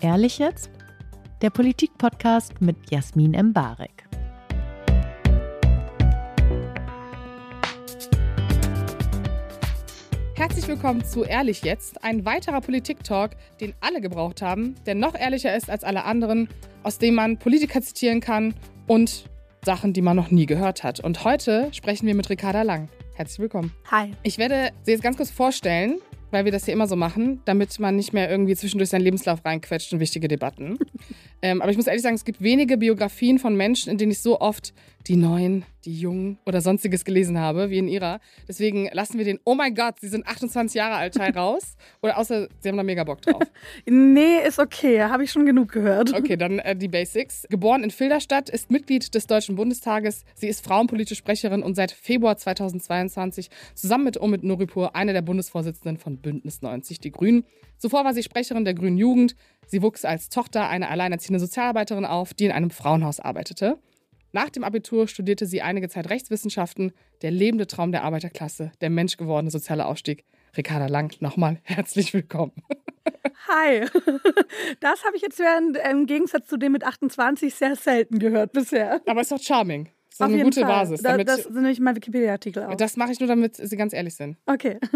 Ehrlich jetzt? Der Politik-Podcast mit Jasmin Embarek. Herzlich willkommen zu Ehrlich jetzt, ein weiterer Politik-Talk, den alle gebraucht haben, der noch ehrlicher ist als alle anderen, aus dem man Politiker zitieren kann und Sachen, die man noch nie gehört hat. Und heute sprechen wir mit Ricarda Lang. Herzlich willkommen. Hi. Ich werde Sie jetzt ganz kurz vorstellen, weil wir das hier immer so machen, damit man nicht mehr irgendwie zwischendurch seinen Lebenslauf reinquetscht in wichtige Debatten. ähm, aber ich muss ehrlich sagen, es gibt wenige Biografien von Menschen, in denen ich so oft die Neuen, die Jungen oder sonstiges gelesen habe, wie in ihrer. Deswegen lassen wir den Oh mein Gott, sie sind 28 Jahre alt Teil raus. Oder außer sie haben da mega Bock drauf. nee, ist okay, habe ich schon genug gehört. Okay, dann äh, die Basics. Geboren in Filderstadt, ist Mitglied des Deutschen Bundestages. Sie ist frauenpolitische Sprecherin und seit Februar 2022 zusammen mit Omid Nuripur eine der Bundesvorsitzenden von Bündnis 90 Die Grünen. Zuvor war sie Sprecherin der Grünen Jugend. Sie wuchs als Tochter einer alleinerziehenden Sozialarbeiterin auf, die in einem Frauenhaus arbeitete. Nach dem Abitur studierte sie einige Zeit Rechtswissenschaften, der lebende Traum der Arbeiterklasse, der menschgewordene soziale Aufstieg. Ricarda Lang, nochmal herzlich willkommen. Hi. Das habe ich jetzt während, im Gegensatz zu dem mit 28 sehr selten gehört bisher. Aber ist doch charming. Das ist eine gute Fall. Basis. Damit, das ist nämlich mein Wikipedia-Artikel auch. Das mache ich nur, damit Sie ganz ehrlich sind. Okay.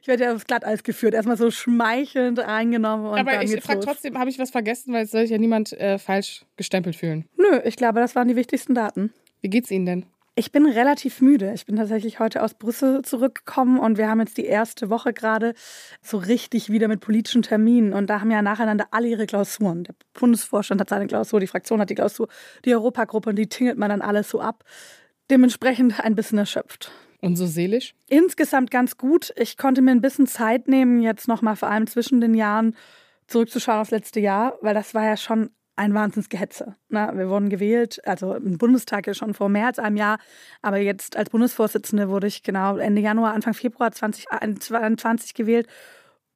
Ich werde ja aufs Glatteis geführt. Erstmal so schmeichelnd eingenommen. Und Aber ich frage trotzdem, habe ich was vergessen, weil es soll sich ja niemand äh, falsch gestempelt fühlen. Nö, ich glaube, das waren die wichtigsten Daten. Wie geht's Ihnen denn? Ich bin relativ müde. Ich bin tatsächlich heute aus Brüssel zurückgekommen und wir haben jetzt die erste Woche gerade so richtig wieder mit politischen Terminen. Und da haben ja nacheinander alle ihre Klausuren. Der Bundesvorstand hat seine Klausur, die Fraktion hat die Klausur, die Europagruppe und die tingelt man dann alles so ab. Dementsprechend ein bisschen erschöpft. Und so seelisch? Insgesamt ganz gut. Ich konnte mir ein bisschen Zeit nehmen, jetzt nochmal vor allem zwischen den Jahren zurückzuschauen aufs letzte Jahr, weil das war ja schon ein Wahnsinnsgehetze. Na, wir wurden gewählt, also im Bundestag ja schon vor mehr als einem Jahr, aber jetzt als Bundesvorsitzende wurde ich genau Ende Januar, Anfang Februar 2022 gewählt.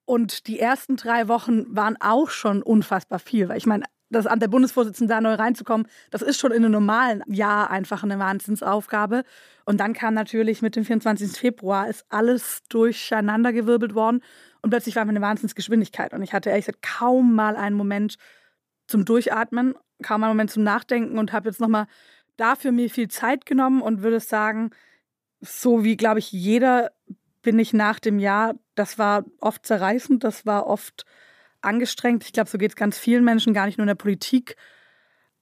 Und die ersten drei Wochen waren auch schon unfassbar viel, weil ich meine, das Amt der Bundesvorsitzenden da neu reinzukommen, das ist schon in einem normalen Jahr einfach eine Wahnsinnsaufgabe. Und dann kam natürlich mit dem 24. Februar, ist alles durcheinandergewirbelt worden und plötzlich war mir eine Wahnsinnsgeschwindigkeit. Und ich hatte ehrlich gesagt kaum mal einen Moment, zum Durchatmen, kam ein Moment zum Nachdenken und habe jetzt nochmal dafür mir viel Zeit genommen und würde sagen, so wie, glaube ich, jeder bin ich nach dem Jahr, das war oft zerreißend, das war oft angestrengt. Ich glaube, so geht es ganz vielen Menschen, gar nicht nur in der Politik.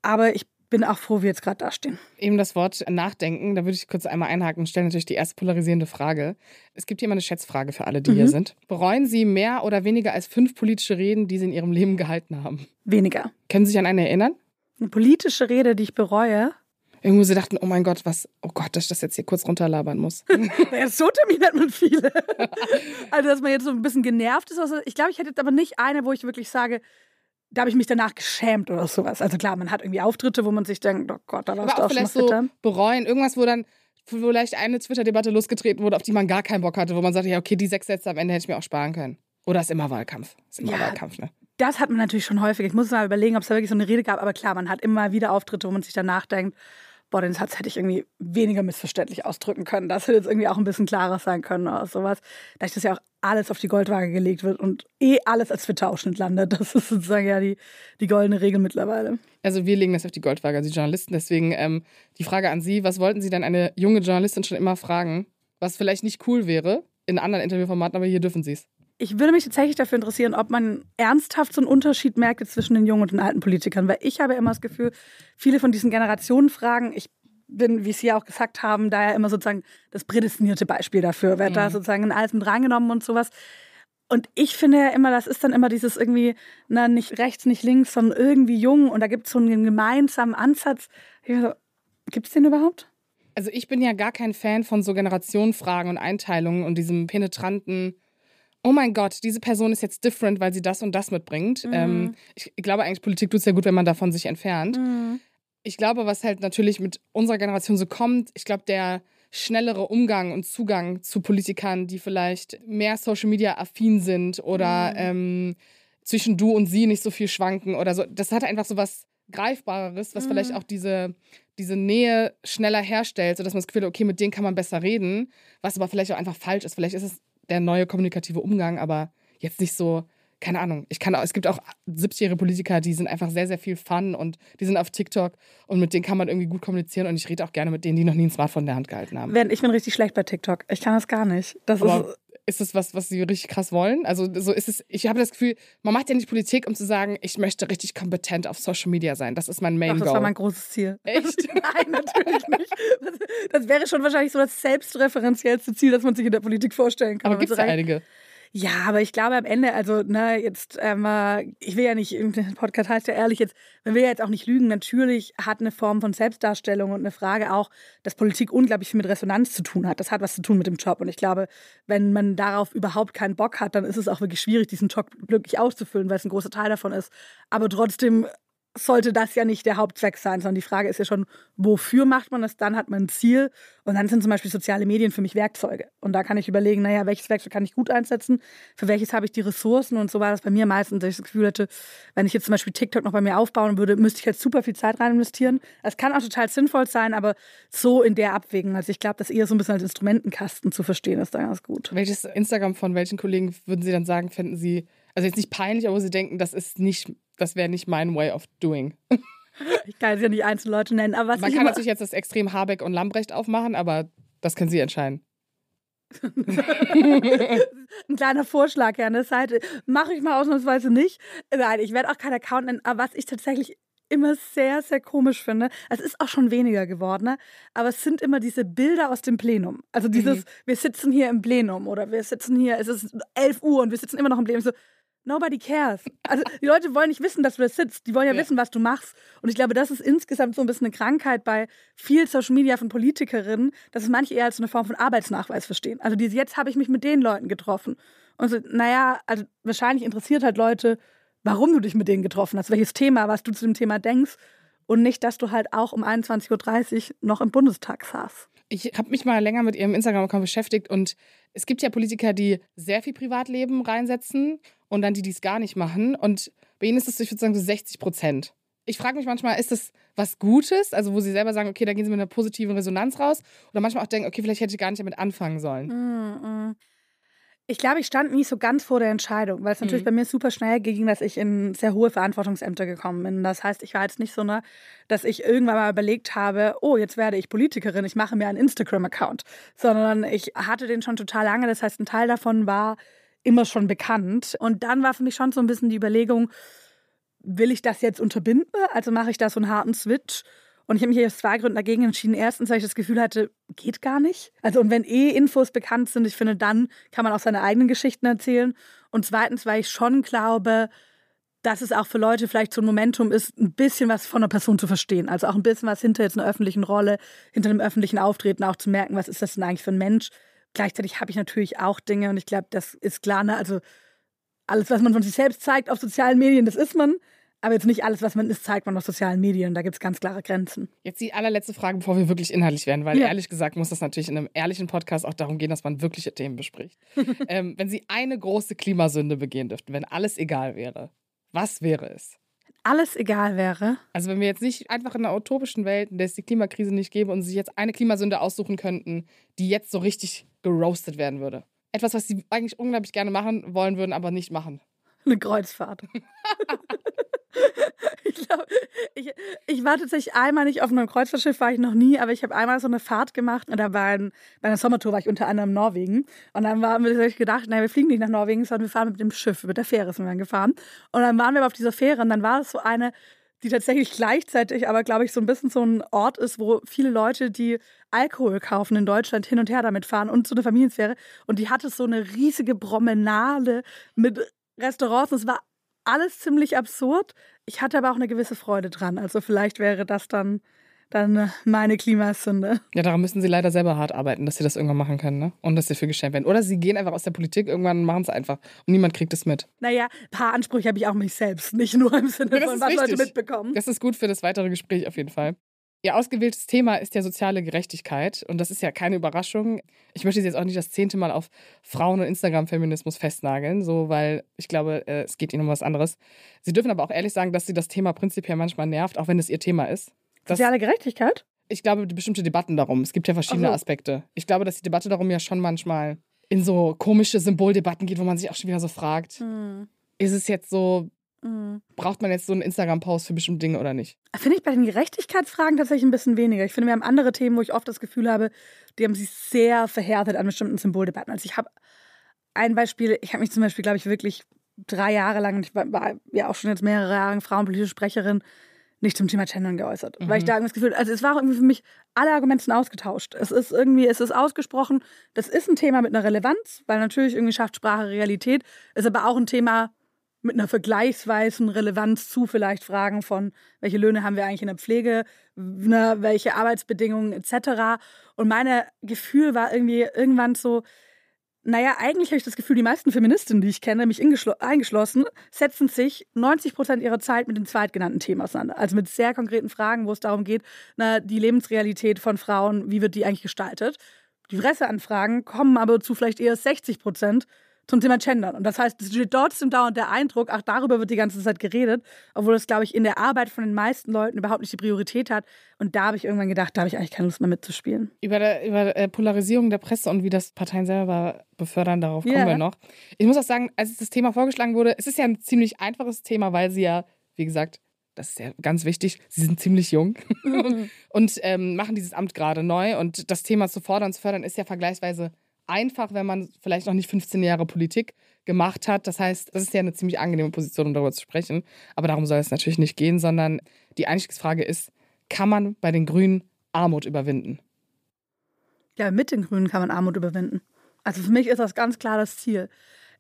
Aber ich bin auch froh, wie wir jetzt gerade dastehen. Eben das Wort Nachdenken, da würde ich kurz einmal einhaken und stelle natürlich die erste polarisierende Frage. Es gibt hier mal eine Schätzfrage für alle, die mhm. hier sind. Bereuen Sie mehr oder weniger als fünf politische Reden, die Sie in Ihrem Leben gehalten haben? Weniger. Können Sie sich an eine erinnern? Eine politische Rede, die ich bereue? Irgendwo sie dachten, oh mein Gott, was, oh Gott, dass ich das jetzt hier kurz runterlabern muss. naja, so Termin hat man viele. also, dass man jetzt so ein bisschen genervt ist. Also, ich glaube, ich hätte jetzt aber nicht eine, wo ich wirklich sage, da habe ich mich danach geschämt oder sowas. Also klar, man hat irgendwie Auftritte, wo man sich denkt, oh Gott, da warst du auch vielleicht so bereuen, irgendwas, wo dann vielleicht eine Twitter-Debatte losgetreten wurde, auf die man gar keinen Bock hatte, wo man sagte, ja, okay, die sechs Sätze am Ende hätte ich mir auch sparen können. Oder ist immer Wahlkampf? Ist immer ja, Wahlkampf, ne? Das hat man natürlich schon häufig. Ich muss mal überlegen, ob es da wirklich so eine Rede gab, aber klar, man hat immer wieder Auftritte, wo man sich danach denkt, boah, den Satz hätte ich irgendwie weniger missverständlich ausdrücken können. Das hätte jetzt irgendwie auch ein bisschen klarer sein können oder sowas. Da ich das ja auch alles auf die Goldwaage gelegt wird und eh alles als Twitter-Ausschnitt landet. Das ist sozusagen ja die, die goldene Regel mittlerweile. Also wir legen das auf die Goldwaage, also die Journalisten. Deswegen ähm, die Frage an Sie, was wollten Sie denn eine junge Journalistin schon immer fragen, was vielleicht nicht cool wäre in anderen Interviewformaten, aber hier dürfen Sie es. Ich würde mich tatsächlich dafür interessieren, ob man ernsthaft so einen Unterschied merkt zwischen den jungen und den alten Politikern. Weil ich habe immer das Gefühl, viele von diesen Generationenfragen, ich bin, wie Sie auch gesagt haben, da ja immer sozusagen das prädestinierte Beispiel dafür. Wird mhm. da sozusagen in alles mit reingenommen und sowas. Und ich finde ja immer, das ist dann immer dieses irgendwie, na, nicht rechts, nicht links, sondern irgendwie jung. Und da gibt es so einen gemeinsamen Ansatz. So, gibt es den überhaupt? Also ich bin ja gar kein Fan von so Generationenfragen und Einteilungen und diesem penetranten oh mein Gott, diese Person ist jetzt different, weil sie das und das mitbringt. Mhm. Ähm, ich, glaube eigentlich, Politik tut es ja gut, wenn man davon sich entfernt. Mhm. Ich glaube, was halt natürlich mit unserer Generation so kommt, ich glaube, der schnellere Umgang und Zugang zu Politikern, die vielleicht mehr Social Media affin sind oder mhm. ähm, zwischen du und sie nicht so viel schwanken oder so, das hat einfach so was Greifbareres, was mhm. vielleicht auch diese, diese Nähe schneller herstellt, sodass man das Gefühl hat, okay, mit denen kann man besser reden, was aber vielleicht auch einfach falsch ist. Vielleicht ist es der neue kommunikative Umgang, aber jetzt nicht so, keine Ahnung. Ich kann auch, es gibt auch 70-jährige Politiker, die sind einfach sehr, sehr viel Fun und die sind auf TikTok und mit denen kann man irgendwie gut kommunizieren und ich rede auch gerne mit denen, die noch nie ein Smartphone in der Hand gehalten haben. Ich bin richtig schlecht bei TikTok. Ich kann das gar nicht. Das aber ist ist das was, was sie richtig krass wollen? Also so ist es, ich habe das Gefühl, man macht ja nicht Politik, um zu sagen, ich möchte richtig kompetent auf Social Media sein. Das ist mein Main Ach, Goal. Das war mein großes Ziel. Echt? Nein, natürlich nicht. Das wäre schon wahrscheinlich so das selbstreferenziellste Ziel, das man sich in der Politik vorstellen kann. Aber gibt es einige? Ja, aber ich glaube am Ende, also, ne, jetzt, ähm, ich will ja nicht, im Podcast heißt ja ehrlich jetzt, man will ja jetzt auch nicht lügen, natürlich hat eine Form von Selbstdarstellung und eine Frage auch, dass Politik unglaublich viel mit Resonanz zu tun hat. Das hat was zu tun mit dem Job. Und ich glaube, wenn man darauf überhaupt keinen Bock hat, dann ist es auch wirklich schwierig, diesen Job glücklich auszufüllen, weil es ein großer Teil davon ist. Aber trotzdem sollte das ja nicht der Hauptzweck sein, sondern die Frage ist ja schon, wofür macht man das? Dann hat man ein Ziel und dann sind zum Beispiel soziale Medien für mich Werkzeuge. Und da kann ich überlegen, naja, welches Werkzeug kann ich gut einsetzen, für welches habe ich die Ressourcen und so war das bei mir meistens, dass ich das Gefühl hatte, wenn ich jetzt zum Beispiel TikTok noch bei mir aufbauen würde, müsste ich jetzt super viel Zeit rein investieren. Das kann auch total sinnvoll sein, aber so in der Abwägung. Also ich glaube, das eher so ein bisschen als Instrumentenkasten zu verstehen, ist da ganz gut. Welches Instagram von welchen Kollegen würden Sie dann sagen, finden Sie also jetzt nicht peinlich, aber wo sie denken, das ist nicht, das wäre nicht mein way of doing. Ich kann jetzt ja nicht einzelne Leute nennen, aber was Man kann natürlich jetzt das Extrem Habeck und Lambrecht aufmachen, aber das können Sie entscheiden. Ein kleiner Vorschlag ja an der Seite. Mache ich mal ausnahmsweise nicht. Nein, ich werde auch keinen Account nennen, aber was ich tatsächlich immer sehr, sehr komisch finde. Es ist auch schon weniger geworden, ne? aber es sind immer diese Bilder aus dem Plenum. Also dieses, mhm. wir sitzen hier im Plenum oder wir sitzen hier, es ist 11 Uhr und wir sitzen immer noch im Plenum. So, Nobody cares. Also die Leute wollen nicht wissen, dass du da sitzt. Die wollen ja, ja, wissen, was du machst. Und ich glaube, das ist insgesamt so ein bisschen eine Krankheit bei viel Social Media von Politikerinnen, dass es manche eher als eine Form von Arbeitsnachweis verstehen. Also dieses, jetzt habe ich mich mit den Leuten getroffen. Und so, naja, also wahrscheinlich interessiert halt Leute, warum du dich mit denen getroffen hast, welches Thema, was du zu dem Thema denkst. Und nicht, dass du halt auch um 21.30 Uhr noch im Bundestag saßt. Ich habe mich mal länger mit ihrem Instagram-Account beschäftigt und es gibt ja Politiker, die sehr viel Privatleben reinsetzen und dann die, die es gar nicht machen. Und bei ihnen ist es, ich würde sagen, so 60 Prozent. Ich frage mich manchmal, ist das was Gutes? Also, wo sie selber sagen, okay, da gehen sie mit einer positiven Resonanz raus. Oder manchmal auch denken, okay, vielleicht hätte ich gar nicht damit anfangen sollen. Mm -mm. Ich glaube, ich stand nie so ganz vor der Entscheidung, weil es natürlich mhm. bei mir super schnell ging, dass ich in sehr hohe Verantwortungsämter gekommen bin. Das heißt, ich war jetzt nicht so, ne, dass ich irgendwann mal überlegt habe, oh, jetzt werde ich Politikerin, ich mache mir einen Instagram-Account, sondern ich hatte den schon total lange. Das heißt, ein Teil davon war immer schon bekannt. Und dann war für mich schon so ein bisschen die Überlegung, will ich das jetzt unterbinden? Also mache ich da so einen harten Switch? Und ich habe mich aus zwei Gründen dagegen entschieden. Erstens, weil ich das Gefühl hatte, geht gar nicht. Also, und wenn eh Infos bekannt sind, ich finde, dann kann man auch seine eigenen Geschichten erzählen. Und zweitens, weil ich schon glaube, dass es auch für Leute vielleicht so ein Momentum ist, ein bisschen was von einer Person zu verstehen. Also auch ein bisschen was hinter jetzt einer öffentlichen Rolle, hinter einem öffentlichen Auftreten auch zu merken, was ist das denn eigentlich für ein Mensch. Gleichzeitig habe ich natürlich auch Dinge und ich glaube, das ist klar, ne? also alles, was man von sich selbst zeigt auf sozialen Medien, das ist man. Aber jetzt nicht alles, was man ist, zeigt man auf sozialen Medien. Da gibt es ganz klare Grenzen. Jetzt die allerletzte Frage, bevor wir wirklich inhaltlich werden, weil ja. ehrlich gesagt muss das natürlich in einem ehrlichen Podcast auch darum gehen, dass man wirkliche Themen bespricht. ähm, wenn Sie eine große Klimasünde begehen dürften, wenn alles egal wäre, was wäre es? Alles egal wäre. Also wenn wir jetzt nicht einfach in einer utopischen Welt, in der es die Klimakrise nicht gäbe und Sie sich jetzt eine Klimasünde aussuchen könnten, die jetzt so richtig geroastet werden würde. Etwas, was Sie eigentlich unglaublich gerne machen wollen würden, aber nicht machen. Eine Kreuzfahrt. ich glaube, ich, ich war tatsächlich einmal nicht auf einem Kreuzfahrtschiff, war ich noch nie, aber ich habe einmal so eine Fahrt gemacht und da war ein, bei einer Sommertour war ich unter anderem in Norwegen und dann haben wir gedacht, nein, wir fliegen nicht nach Norwegen, sondern wir fahren mit dem Schiff, mit der Fähre sind wir dann gefahren und dann waren wir auf dieser Fähre und dann war es so eine, die tatsächlich gleichzeitig aber, glaube ich, so ein bisschen so ein Ort ist, wo viele Leute, die Alkohol kaufen in Deutschland, hin und her damit fahren und so eine Familiensphäre. Und die hatte so eine riesige Promenade mit Restaurants. Und es war alles ziemlich absurd. Ich hatte aber auch eine gewisse Freude dran. Also vielleicht wäre das dann, dann meine Klimasünde. Ja, daran müssen sie leider selber hart arbeiten, dass sie das irgendwann machen können, ne? Und dass sie für geschämt werden. Oder sie gehen einfach aus der Politik, irgendwann machen es einfach und niemand kriegt es mit. Naja, ein paar Ansprüche habe ich auch mich selbst, nicht nur im Sinne ja, von, was richtig. Leute mitbekommen. Das ist gut für das weitere Gespräch auf jeden Fall. Ihr ausgewähltes Thema ist ja soziale Gerechtigkeit und das ist ja keine Überraschung. Ich möchte Sie jetzt auch nicht das zehnte Mal auf Frauen- und Instagram-Feminismus festnageln, so weil ich glaube, äh, es geht Ihnen um was anderes. Sie dürfen aber auch ehrlich sagen, dass Sie das Thema prinzipiell manchmal nervt, auch wenn es Ihr Thema ist. Das, Soziale Gerechtigkeit? Ich glaube, bestimmte Debatten darum. Es gibt ja verschiedene so. Aspekte. Ich glaube, dass die Debatte darum ja schon manchmal in so komische Symboldebatten geht, wo man sich auch schon wieder so fragt, hm. ist es jetzt so Mhm. Braucht man jetzt so einen Instagram-Post für bestimmte Dinge oder nicht? Finde ich bei den Gerechtigkeitsfragen tatsächlich ein bisschen weniger. Ich finde, wir haben andere Themen, wo ich oft das Gefühl habe, die haben sich sehr verhärtet an bestimmten Symboldebatten. Also ich habe ein Beispiel, ich habe mich zum Beispiel, glaube ich, wirklich drei Jahre lang, ich war, ja auch schon jetzt mehrere Jahre frauenpolitische Sprecherin, nicht zum Thema Gendern geäußert. Mhm. Weil ich mhm. da das Gefühl, also es war irgendwie für mich, alle Argumente sind ausgetauscht. Es ist irgendwie, es ist ausgesprochen, das ist ein Thema mit einer Relevanz, weil natürlich irgendwie schafft Sprache Realität, ist aber auch ein Thema, mit einer vergleichsweisen Relevanz zu vielleicht Fragen von, welche Löhne haben wir eigentlich in der Pflege, ne, welche Arbeitsbedingungen etc. Und mein Gefühl war irgendwie irgendwann so, naja, eigentlich habe ich das Gefühl, die meisten Feministinnen, die ich kenne, mich eingeschlossen, setzen sich 90 Prozent ihrer Zeit mit dem zweitgenannten Thema auseinander. Also mit sehr konkreten Fragen, wo es darum geht, na, die Lebensrealität von Frauen, wie wird die eigentlich gestaltet. Die Presseanfragen kommen aber zu vielleicht eher 60 Prozent zum Thema Gendern. Und das heißt, es steht trotzdem dauernd der Eindruck, ach, darüber wird die ganze Zeit geredet, obwohl das, glaube ich, in der Arbeit von den meisten Leuten überhaupt nicht die Priorität hat. Und da habe ich irgendwann gedacht, da habe ich eigentlich keine Lust mehr mitzuspielen. Über, der, über äh, Polarisierung der Presse und wie das Parteien selber befördern, darauf kommen yeah. wir noch. Ich muss auch sagen, als das Thema vorgeschlagen wurde, es ist ja ein ziemlich einfaches Thema, weil sie ja, wie gesagt, das ist ja ganz wichtig, sie sind ziemlich jung mhm. und ähm, machen dieses Amt gerade neu. Und das Thema zu fordern und zu fördern ist ja vergleichsweise einfach, wenn man vielleicht noch nicht 15 Jahre Politik gemacht hat. Das heißt, das ist ja eine ziemlich angenehme Position, um darüber zu sprechen. Aber darum soll es natürlich nicht gehen, sondern die Einstiegsfrage ist, kann man bei den Grünen Armut überwinden? Ja, mit den Grünen kann man Armut überwinden. Also für mich ist das ganz klar das Ziel.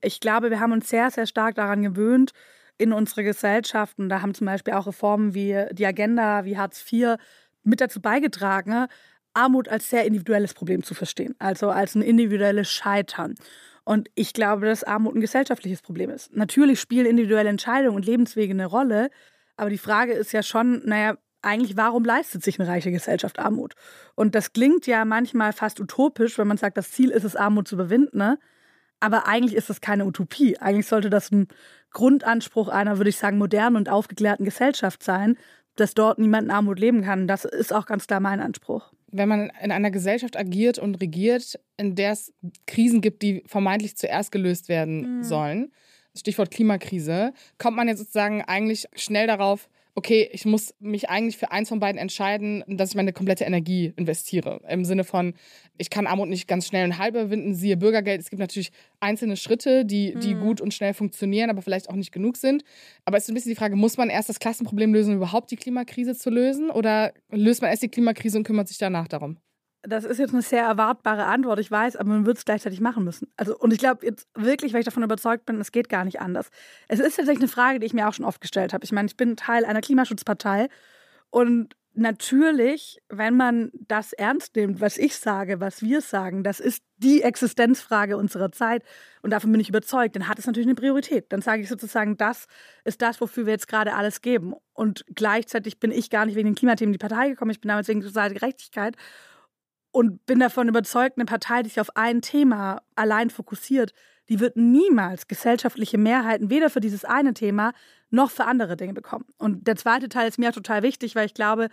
Ich glaube, wir haben uns sehr, sehr stark daran gewöhnt, in unsere Gesellschaften, da haben zum Beispiel auch Reformen wie die Agenda, wie Hartz IV mit dazu beigetragen, Armut als sehr individuelles Problem zu verstehen, also als ein individuelles Scheitern. Und ich glaube, dass Armut ein gesellschaftliches Problem ist. Natürlich spielen individuelle Entscheidungen und Lebenswege eine Rolle, aber die Frage ist ja schon, naja, eigentlich, warum leistet sich eine reiche Gesellschaft Armut? Und das klingt ja manchmal fast utopisch, wenn man sagt, das Ziel ist es, Armut zu überwinden. Ne? Aber eigentlich ist das keine Utopie. Eigentlich sollte das ein Grundanspruch einer, würde ich sagen, modernen und aufgeklärten Gesellschaft sein, dass dort niemand in Armut leben kann. Das ist auch ganz klar mein Anspruch wenn man in einer Gesellschaft agiert und regiert, in der es Krisen gibt, die vermeintlich zuerst gelöst werden mhm. sollen, Stichwort Klimakrise, kommt man ja sozusagen eigentlich schnell darauf, okay, ich muss mich eigentlich für eins von beiden entscheiden, dass ich meine komplette Energie investiere. Im Sinne von, ich kann Armut nicht ganz schnell und halb überwinden, siehe Bürgergeld. Es gibt natürlich einzelne Schritte, die, die mhm. gut und schnell funktionieren, aber vielleicht auch nicht genug sind. Aber es ist ein bisschen die Frage, muss man erst das Klassenproblem lösen, um überhaupt die Klimakrise zu lösen? Oder löst man erst die Klimakrise und kümmert sich danach darum? Das ist jetzt eine sehr erwartbare Antwort, ich weiß, aber man wird es gleichzeitig machen müssen. Also, und ich glaube jetzt wirklich, weil ich davon überzeugt bin, es geht gar nicht anders. Es ist tatsächlich eine Frage, die ich mir auch schon oft gestellt habe. Ich meine, ich bin Teil einer Klimaschutzpartei und natürlich, wenn man das ernst nimmt, was ich sage, was wir sagen, das ist die Existenzfrage unserer Zeit und davon bin ich überzeugt, dann hat es natürlich eine Priorität. Dann sage ich sozusagen, das ist das, wofür wir jetzt gerade alles geben. Und gleichzeitig bin ich gar nicht wegen den Klimathemen in die Partei gekommen, ich bin damals wegen sozialer Gerechtigkeit und bin davon überzeugt, eine Partei, die sich auf ein Thema allein fokussiert, die wird niemals gesellschaftliche Mehrheiten weder für dieses eine Thema noch für andere Dinge bekommen. Und der zweite Teil ist mir total wichtig, weil ich glaube,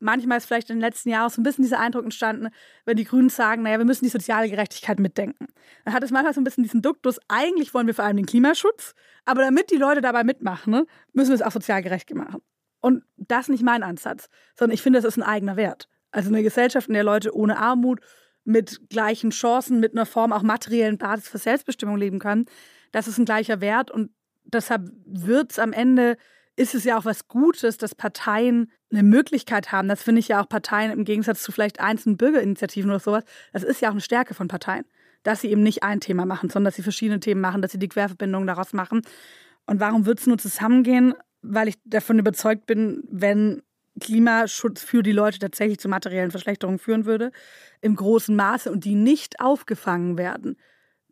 manchmal ist vielleicht in den letzten Jahren so ein bisschen dieser Eindruck entstanden, wenn die Grünen sagen, naja, wir müssen die soziale Gerechtigkeit mitdenken. Dann hat es manchmal so ein bisschen diesen Duktus, eigentlich wollen wir vor allem den Klimaschutz, aber damit die Leute dabei mitmachen, ne, müssen wir es auch sozial gerecht machen. Und das ist nicht mein Ansatz, sondern ich finde, das ist ein eigener Wert. Also eine Gesellschaft, in der Leute ohne Armut, mit gleichen Chancen, mit einer Form auch materiellen Basis für Selbstbestimmung leben können, das ist ein gleicher Wert und deshalb wird es am Ende, ist es ja auch was Gutes, dass Parteien eine Möglichkeit haben. Das finde ich ja auch Parteien im Gegensatz zu vielleicht einzelnen Bürgerinitiativen oder sowas. Das ist ja auch eine Stärke von Parteien, dass sie eben nicht ein Thema machen, sondern dass sie verschiedene Themen machen, dass sie die Querverbindungen daraus machen. Und warum wird es nur zusammengehen? Weil ich davon überzeugt bin, wenn Klimaschutz für die Leute tatsächlich zu materiellen Verschlechterungen führen würde, im großen Maße und die nicht aufgefangen werden,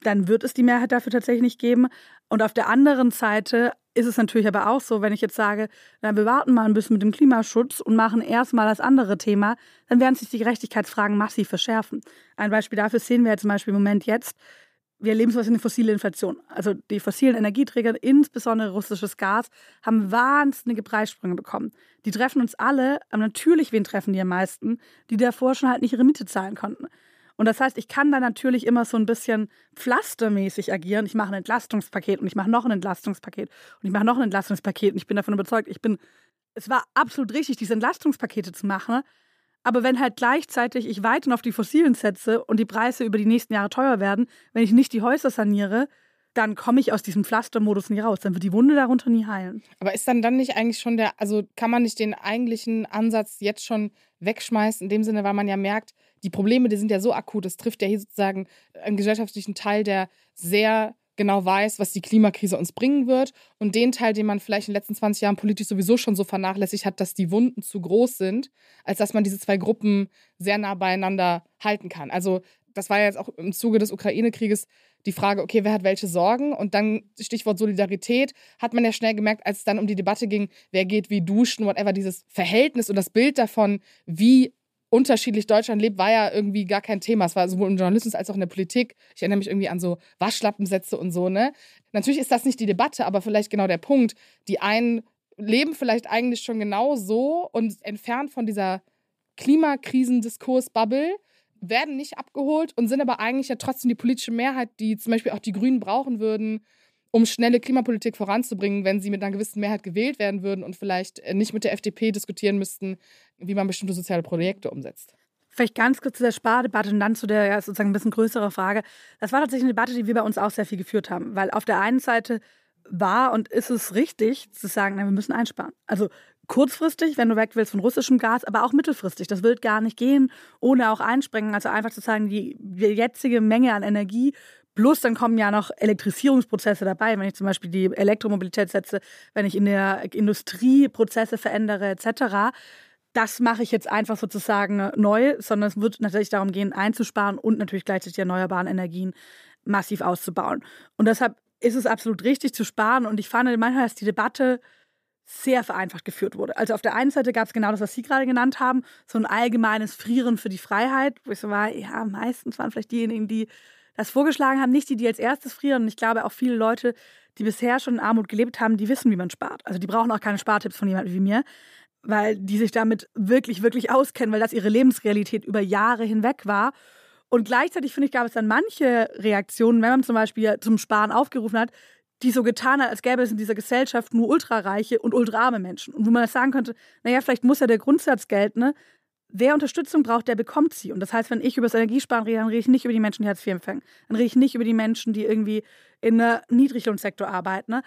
dann wird es die Mehrheit dafür tatsächlich nicht geben. Und auf der anderen Seite ist es natürlich aber auch so, wenn ich jetzt sage, na, wir warten mal ein bisschen mit dem Klimaschutz und machen erstmal das andere Thema, dann werden sich die Gerechtigkeitsfragen massiv verschärfen. Ein Beispiel dafür sehen wir jetzt zum Beispiel im Moment jetzt. Wir erleben sowas wie eine fossile Inflation. Also die fossilen Energieträger, insbesondere russisches Gas, haben wahnsinnige Preissprünge bekommen. Die treffen uns alle, aber natürlich wen treffen die am meisten, die davor schon halt nicht ihre Miete zahlen konnten. Und das heißt, ich kann da natürlich immer so ein bisschen pflastermäßig agieren. Ich mache ein Entlastungspaket und ich mache noch ein Entlastungspaket und ich mache noch ein Entlastungspaket und ich bin davon überzeugt, ich bin, es war absolut richtig, diese Entlastungspakete zu machen. Aber wenn halt gleichzeitig ich weiterhin auf die Fossilen setze und die Preise über die nächsten Jahre teuer werden, wenn ich nicht die Häuser saniere, dann komme ich aus diesem Pflastermodus nie raus. Dann wird die Wunde darunter nie heilen. Aber ist dann dann nicht eigentlich schon der, also kann man nicht den eigentlichen Ansatz jetzt schon wegschmeißen, in dem Sinne, weil man ja merkt, die Probleme, die sind ja so akut. Es trifft ja hier sozusagen einen gesellschaftlichen Teil, der sehr genau weiß, was die Klimakrise uns bringen wird. Und den Teil, den man vielleicht in den letzten 20 Jahren politisch sowieso schon so vernachlässigt hat, dass die Wunden zu groß sind, als dass man diese zwei Gruppen sehr nah beieinander halten kann. Also das war ja jetzt auch im Zuge des Ukraine-Krieges die Frage, okay, wer hat welche Sorgen? Und dann Stichwort Solidarität, hat man ja schnell gemerkt, als es dann um die Debatte ging, wer geht wie duschen, whatever, dieses Verhältnis und das Bild davon, wie unterschiedlich Deutschland lebt, war ja irgendwie gar kein Thema. Es war sowohl im Journalismus als auch in der Politik. Ich erinnere mich irgendwie an so Waschlappensätze und so, ne? Natürlich ist das nicht die Debatte, aber vielleicht genau der Punkt. Die einen leben vielleicht eigentlich schon genau so und entfernt von dieser Klimakrisendiskurs-Bubble, werden nicht abgeholt und sind aber eigentlich ja trotzdem die politische Mehrheit, die zum Beispiel auch die Grünen brauchen würden, um schnelle Klimapolitik voranzubringen, wenn sie mit einer gewissen Mehrheit gewählt werden würden und vielleicht äh, nicht mit der FDP diskutieren müssten, wie man bestimmte soziale Projekte umsetzt. Vielleicht ganz kurz zu der Spardebatte und dann zu der ja, sozusagen ein bisschen größeren Frage. Das war tatsächlich eine Debatte, die wir bei uns auch sehr viel geführt haben, weil auf der einen Seite war und ist es richtig zu sagen, na, wir müssen einsparen. Also kurzfristig, wenn du weg willst von russischem Gas, aber auch mittelfristig. Das wird gar nicht gehen, ohne auch einspringen. Also einfach zu sagen, die jetzige Menge an Energie Plus dann kommen ja noch Elektrisierungsprozesse dabei, wenn ich zum Beispiel die Elektromobilität setze, wenn ich in der Industrie Prozesse verändere etc. Das mache ich jetzt einfach sozusagen neu, sondern es wird natürlich darum gehen, einzusparen und natürlich gleichzeitig die erneuerbaren Energien massiv auszubauen. Und deshalb ist es absolut richtig zu sparen. Und ich fand manchmal, dass die Debatte sehr vereinfacht geführt wurde. Also auf der einen Seite gab es genau das, was Sie gerade genannt haben, so ein allgemeines Frieren für die Freiheit, wo ich so war, ja, meistens waren vielleicht diejenigen, die das vorgeschlagen haben, nicht die, die als erstes frieren. Und ich glaube auch viele Leute, die bisher schon in Armut gelebt haben, die wissen, wie man spart. Also die brauchen auch keine Spartipps von jemandem wie mir, weil die sich damit wirklich, wirklich auskennen, weil das ihre Lebensrealität über Jahre hinweg war. Und gleichzeitig finde ich, gab es dann manche Reaktionen, wenn man zum Beispiel zum Sparen aufgerufen hat, die so getan hat, als gäbe es in dieser Gesellschaft nur ultrareiche und ultraarme Menschen. Und wo man sagen könnte, naja, vielleicht muss ja der Grundsatz gelten, ne? Wer Unterstützung braucht, der bekommt sie. Und das heißt, wenn ich über das Energiesparen rede, dann rede ich nicht über die Menschen, die Hartz IV empfangen. Dann rede ich nicht über die Menschen, die irgendwie in einem Niedriglohnsektor arbeiten. Ne?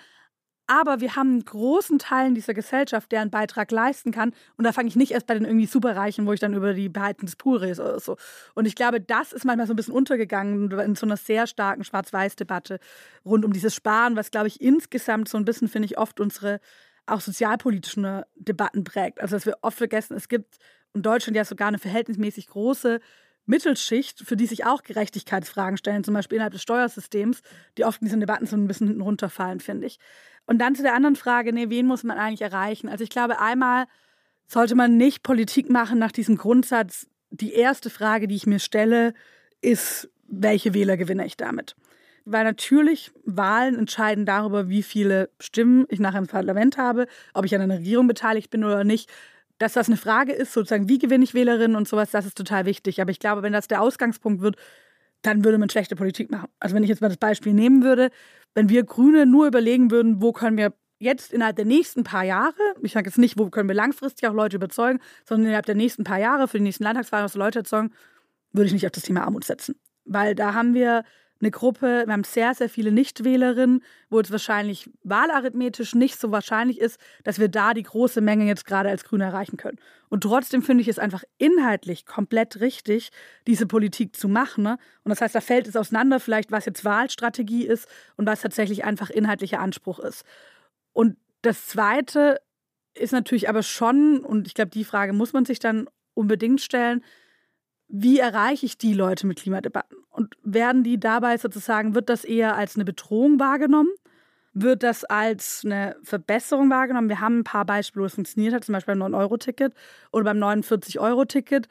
Aber wir haben einen großen Teil dieser Gesellschaft, der einen Beitrag leisten kann. Und da fange ich nicht erst bei den irgendwie Superreichen, wo ich dann über die Behalten des rede oder so. Und ich glaube, das ist manchmal so ein bisschen untergegangen in so einer sehr starken Schwarz-Weiß-Debatte rund um dieses Sparen, was, glaube ich, insgesamt so ein bisschen, finde ich, oft unsere auch sozialpolitischen Debatten prägt. Also, dass wir oft vergessen, es gibt in Deutschland ja sogar eine verhältnismäßig große Mittelschicht, für die sich auch Gerechtigkeitsfragen stellen, zum Beispiel innerhalb des Steuersystems, die oft in diesen Debatten so ein bisschen hinten runterfallen, finde ich. Und dann zu der anderen Frage, nee, wen muss man eigentlich erreichen? Also ich glaube, einmal sollte man nicht Politik machen nach diesem Grundsatz, die erste Frage, die ich mir stelle, ist, welche Wähler gewinne ich damit? Weil natürlich Wahlen entscheiden darüber, wie viele Stimmen ich nachher im Parlament habe, ob ich an einer Regierung beteiligt bin oder nicht dass das eine Frage ist, sozusagen, wie gewinne ich Wählerinnen und sowas, das ist total wichtig. Aber ich glaube, wenn das der Ausgangspunkt wird, dann würde man schlechte Politik machen. Also wenn ich jetzt mal das Beispiel nehmen würde, wenn wir Grüne nur überlegen würden, wo können wir jetzt innerhalb der nächsten paar Jahre, ich sage jetzt nicht, wo können wir langfristig auch Leute überzeugen, sondern innerhalb der nächsten paar Jahre für die nächsten Landtagswahlen was Leute erzeugen, würde ich nicht auf das Thema Armut setzen. Weil da haben wir eine Gruppe, wir haben sehr, sehr viele Nichtwählerinnen, wo es wahrscheinlich wahlarithmetisch nicht so wahrscheinlich ist, dass wir da die große Menge jetzt gerade als Grüne erreichen können. Und trotzdem finde ich es einfach inhaltlich komplett richtig, diese Politik zu machen. Ne? Und das heißt, da fällt es auseinander, vielleicht was jetzt Wahlstrategie ist und was tatsächlich einfach inhaltlicher Anspruch ist. Und das Zweite ist natürlich aber schon, und ich glaube, die Frage muss man sich dann unbedingt stellen, wie erreiche ich die Leute mit Klimadebatten? Und werden die dabei sozusagen, wird das eher als eine Bedrohung wahrgenommen? wird das als eine Verbesserung wahrgenommen. Wir haben ein paar Beispiele, wo es funktioniert hat, zum Beispiel beim 9-Euro-Ticket oder beim 49-Euro-Ticket.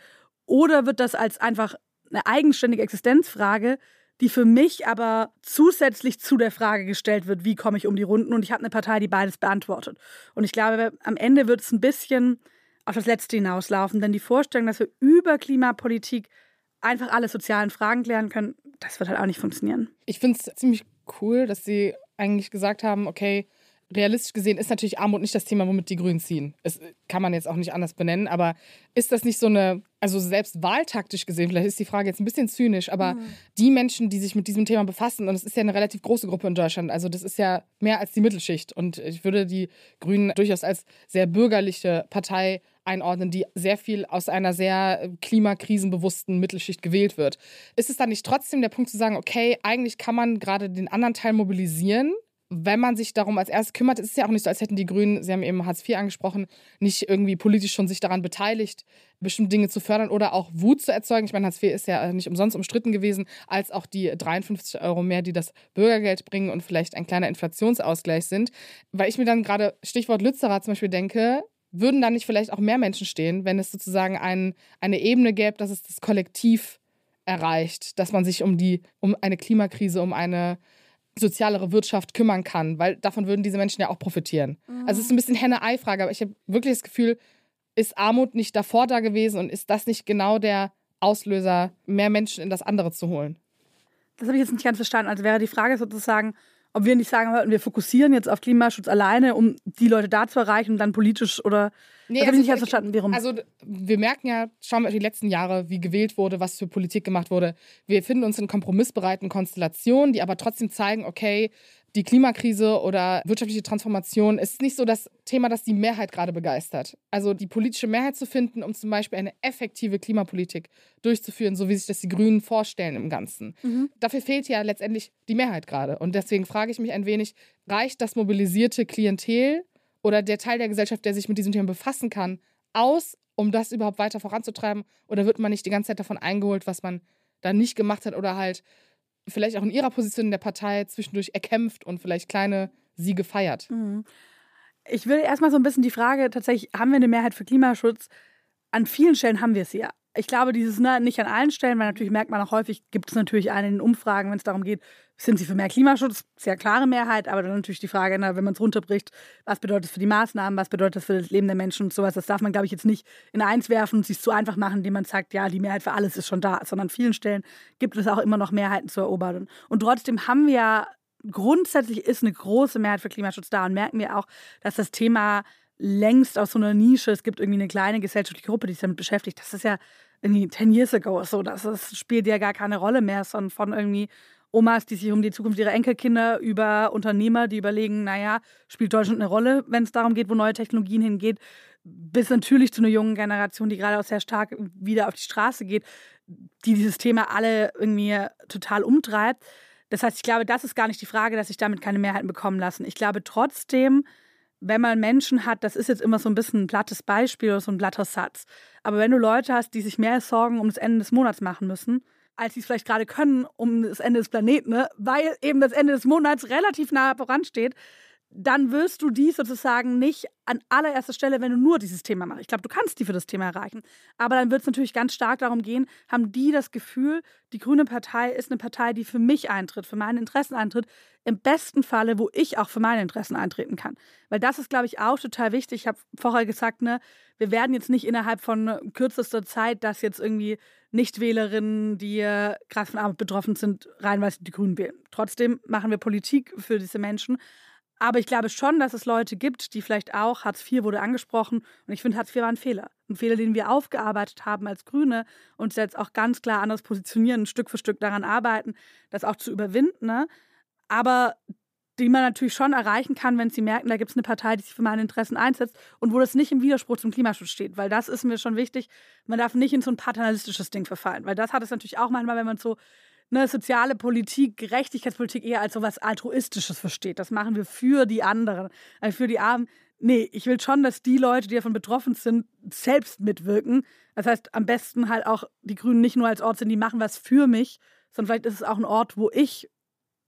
Oder wird das als einfach eine eigenständige Existenzfrage, die für mich aber zusätzlich zu der Frage gestellt wird, wie komme ich um die Runden? Und ich habe eine Partei, die beides beantwortet. Und ich glaube, am Ende wird es ein bisschen auf das Letzte hinauslaufen, denn die Vorstellung, dass wir über Klimapolitik einfach alle sozialen Fragen klären können, das wird halt auch nicht funktionieren. Ich finde es ziemlich cool, dass Sie eigentlich gesagt haben, okay, realistisch gesehen ist natürlich Armut nicht das Thema, womit die Grünen ziehen. Das kann man jetzt auch nicht anders benennen, aber ist das nicht so eine, also selbst wahltaktisch gesehen, vielleicht ist die Frage jetzt ein bisschen zynisch, aber mhm. die Menschen, die sich mit diesem Thema befassen, und es ist ja eine relativ große Gruppe in Deutschland, also das ist ja mehr als die Mittelschicht und ich würde die Grünen durchaus als sehr bürgerliche Partei einordnen, die sehr viel aus einer sehr klimakrisenbewussten Mittelschicht gewählt wird. Ist es dann nicht trotzdem der Punkt zu sagen, okay, eigentlich kann man gerade den anderen Teil mobilisieren, wenn man sich darum als erstes kümmert, ist es ja auch nicht so, als hätten die Grünen, Sie haben eben Hartz IV angesprochen, nicht irgendwie politisch schon sich daran beteiligt, bestimmte Dinge zu fördern oder auch Wut zu erzeugen. Ich meine, Hartz IV ist ja nicht umsonst umstritten gewesen, als auch die 53 Euro mehr, die das Bürgergeld bringen und vielleicht ein kleiner Inflationsausgleich sind. Weil ich mir dann gerade, Stichwort Lützerer zum Beispiel denke, würden da nicht vielleicht auch mehr Menschen stehen, wenn es sozusagen ein, eine Ebene gäbe, dass es das Kollektiv erreicht, dass man sich um die, um eine Klimakrise, um eine sozialere Wirtschaft kümmern kann, weil davon würden diese Menschen ja auch profitieren. Mhm. Also es ist ein bisschen Henne-Ei-Frage, aber ich habe wirklich das Gefühl, ist Armut nicht davor da gewesen und ist das nicht genau der Auslöser, mehr Menschen in das andere zu holen? Das habe ich jetzt nicht ganz verstanden. Also wäre die Frage sozusagen, ob wir nicht sagen wollten, wir fokussieren jetzt auf Klimaschutz alleine, um die Leute da zu erreichen und dann politisch oder. Nee, das also, habe ich nicht ganz verstanden, warum. Also, wir merken ja, schauen wir die letzten Jahre, wie gewählt wurde, was für Politik gemacht wurde. Wir finden uns in kompromissbereiten Konstellationen, die aber trotzdem zeigen, okay, die Klimakrise oder wirtschaftliche Transformation ist nicht so das Thema, das die Mehrheit gerade begeistert. Also die politische Mehrheit zu finden, um zum Beispiel eine effektive Klimapolitik durchzuführen, so wie sich das die Grünen vorstellen im Ganzen. Mhm. Dafür fehlt ja letztendlich die Mehrheit gerade. Und deswegen frage ich mich ein wenig, reicht das mobilisierte Klientel oder der Teil der Gesellschaft, der sich mit diesem Thema befassen kann, aus, um das überhaupt weiter voranzutreiben? Oder wird man nicht die ganze Zeit davon eingeholt, was man da nicht gemacht hat oder halt vielleicht auch in ihrer Position in der Partei zwischendurch erkämpft und vielleicht kleine Siege feiert. Mhm. Ich will erstmal so ein bisschen die Frage, tatsächlich, haben wir eine Mehrheit für Klimaschutz? An vielen Stellen haben wir es ja ich glaube, dieses ne, nicht an allen Stellen, weil natürlich merkt man auch häufig, gibt es natürlich einen in den Umfragen, wenn es darum geht, sind sie für mehr Klimaschutz? Sehr klare Mehrheit, aber dann natürlich die Frage, na, wenn man es runterbricht, was bedeutet das für die Maßnahmen, was bedeutet das für das Leben der Menschen und sowas. Das darf man, glaube ich, jetzt nicht in eins werfen und sich zu einfach machen, indem man sagt, ja, die Mehrheit für alles ist schon da, sondern an vielen Stellen gibt es auch immer noch Mehrheiten zu erobern. Und trotzdem haben wir ja grundsätzlich ist eine große Mehrheit für Klimaschutz da und merken wir auch, dass das Thema längst aus so einer Nische, es gibt irgendwie eine kleine gesellschaftliche Gruppe, die sich damit beschäftigt. Das ist ja irgendwie 10 years ago so. Das, das spielt ja gar keine Rolle mehr, sondern von irgendwie Omas, die sich um die Zukunft ihrer Enkelkinder über Unternehmer, die überlegen, naja, spielt Deutschland eine Rolle, wenn es darum geht, wo neue Technologien hingeht, bis natürlich zu einer jungen Generation, die gerade auch sehr stark wieder auf die Straße geht, die dieses Thema alle irgendwie total umtreibt. Das heißt, ich glaube, das ist gar nicht die Frage, dass sich damit keine Mehrheiten bekommen lassen. Ich glaube trotzdem, wenn man Menschen hat, das ist jetzt immer so ein bisschen ein plattes Beispiel oder so ein glatter Satz, aber wenn du Leute hast, die sich mehr Sorgen um das Ende des Monats machen müssen, als sie es vielleicht gerade können um das Ende des Planeten, ne? weil eben das Ende des Monats relativ nah voransteht, dann wirst du die sozusagen nicht an allererster Stelle, wenn du nur dieses Thema machst. Ich glaube, du kannst die für das Thema erreichen. Aber dann wird es natürlich ganz stark darum gehen, haben die das Gefühl, die Grüne Partei ist eine Partei, die für mich eintritt, für meine Interessen eintritt. Im besten Falle, wo ich auch für meine Interessen eintreten kann. Weil das ist, glaube ich, auch total wichtig. Ich habe vorher gesagt, ne, wir werden jetzt nicht innerhalb von kürzester Zeit, dass jetzt irgendwie Nichtwählerinnen, die äh, gerade von Armut betroffen sind, reinweise die Grünen wählen. Trotzdem machen wir Politik für diese Menschen. Aber ich glaube schon, dass es Leute gibt, die vielleicht auch, Hartz IV wurde angesprochen, und ich finde, Hartz IV war ein Fehler. Ein Fehler, den wir aufgearbeitet haben als Grüne und jetzt auch ganz klar anders positionieren, Stück für Stück daran arbeiten, das auch zu überwinden. Ne? Aber die man natürlich schon erreichen kann, wenn sie merken, da gibt es eine Partei, die sich für meine Interessen einsetzt und wo das nicht im Widerspruch zum Klimaschutz steht. Weil das ist mir schon wichtig. Man darf nicht in so ein paternalistisches Ding verfallen. Weil das hat es natürlich auch manchmal, wenn man so ne, soziale Politik, Gerechtigkeitspolitik eher als so was Altruistisches versteht. Das machen wir für die anderen, also für die Armen. Nee, ich will schon, dass die Leute, die davon betroffen sind, selbst mitwirken. Das heißt, am besten halt auch die Grünen nicht nur als Ort sind, die machen was für mich, sondern vielleicht ist es auch ein Ort, wo ich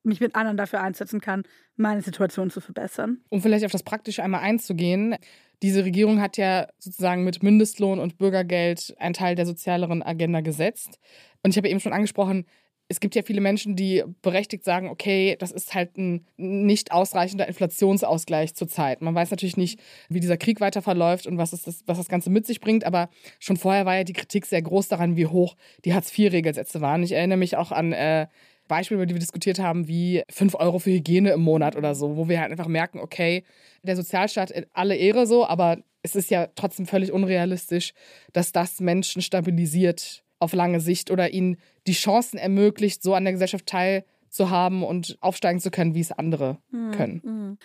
mich mit anderen dafür einsetzen kann, meine Situation zu verbessern. Um vielleicht auf das Praktische einmal einzugehen. Diese Regierung hat ja sozusagen mit Mindestlohn und Bürgergeld einen Teil der sozialeren Agenda gesetzt. Und ich habe eben schon angesprochen, es gibt ja viele Menschen, die berechtigt sagen, okay, das ist halt ein nicht ausreichender Inflationsausgleich zurzeit. Man weiß natürlich nicht, wie dieser Krieg weiter verläuft und was, das, was das Ganze mit sich bringt, aber schon vorher war ja die Kritik sehr groß daran, wie hoch die Hartz-IV-Regelsätze waren. Ich erinnere mich auch an äh, Beispiele, über die wir diskutiert haben, wie 5 Euro für Hygiene im Monat oder so, wo wir halt einfach merken, okay, der Sozialstaat alle Ehre so, aber es ist ja trotzdem völlig unrealistisch, dass das Menschen stabilisiert auf lange Sicht oder ihnen die Chancen ermöglicht, so an der Gesellschaft teilzuhaben und aufsteigen zu können, wie es andere hm, können. Hm.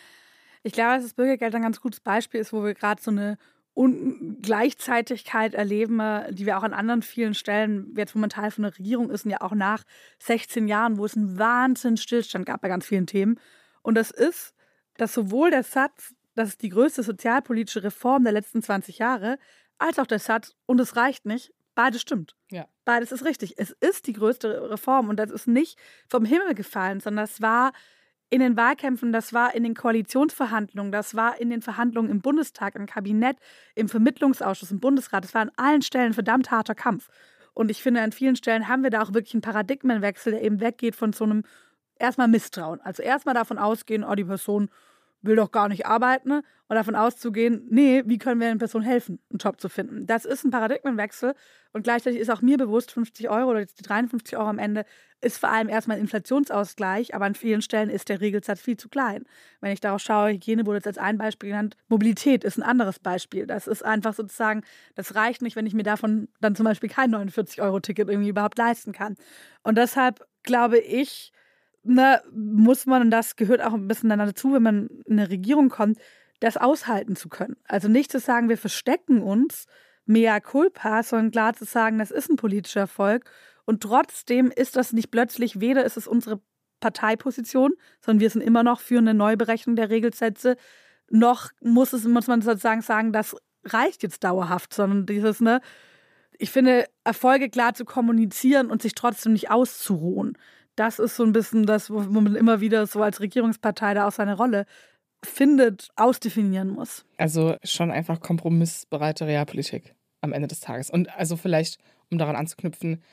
Ich glaube, dass das Bürgergeld ein ganz gutes Beispiel ist, wo wir gerade so eine Ungleichzeitigkeit erleben, die wir auch an anderen vielen Stellen jetzt momentan von der Regierung ist und ja auch nach 16 Jahren, wo es einen Wahnsinn Stillstand gab bei ganz vielen Themen. Und das ist, dass sowohl der Satz, das ist die größte sozialpolitische Reform der letzten 20 Jahre, als auch der Satz, und es reicht nicht, beides stimmt. Ja. Beides ist richtig. Es ist die größte Reform und das ist nicht vom Himmel gefallen, sondern es war in den Wahlkämpfen, das war in den Koalitionsverhandlungen, das war in den Verhandlungen im Bundestag, im Kabinett, im Vermittlungsausschuss, im Bundesrat. Das war an allen Stellen verdammt harter Kampf. Und ich finde, an vielen Stellen haben wir da auch wirklich einen Paradigmenwechsel, der eben weggeht von so einem erstmal Misstrauen. Also erstmal davon ausgehen, oh, die Person will doch gar nicht arbeiten und davon auszugehen, nee, wie können wir einer Person helfen, einen Job zu finden. Das ist ein Paradigmenwechsel und gleichzeitig ist auch mir bewusst, 50 Euro oder die 53 Euro am Ende ist vor allem erstmal ein Inflationsausgleich, aber an vielen Stellen ist der Regelsatz viel zu klein. Wenn ich darauf schaue, Hygiene wurde jetzt als ein Beispiel genannt, Mobilität ist ein anderes Beispiel. Das ist einfach sozusagen, das reicht nicht, wenn ich mir davon dann zum Beispiel kein 49-Euro-Ticket irgendwie überhaupt leisten kann. Und deshalb glaube ich, ne, muss man, und das gehört auch ein bisschen dann dazu, wenn man in eine Regierung kommt, das aushalten zu können. Also nicht zu sagen, wir verstecken uns, mea culpa, sondern klar zu sagen, das ist ein politischer Erfolg. Und trotzdem ist das nicht plötzlich, weder ist es unsere Parteiposition, sondern wir sind immer noch für eine Neuberechnung der Regelsätze, noch muss es, muss man sozusagen sagen, das reicht jetzt dauerhaft, sondern dieses, ne, ich finde, Erfolge klar zu kommunizieren und sich trotzdem nicht auszuruhen das ist so ein bisschen das, wo man immer wieder so als Regierungspartei da auch seine Rolle findet, ausdefinieren muss. Also schon einfach kompromissbereite Realpolitik am Ende des Tages. Und also vielleicht, um daran anzuknüpfen,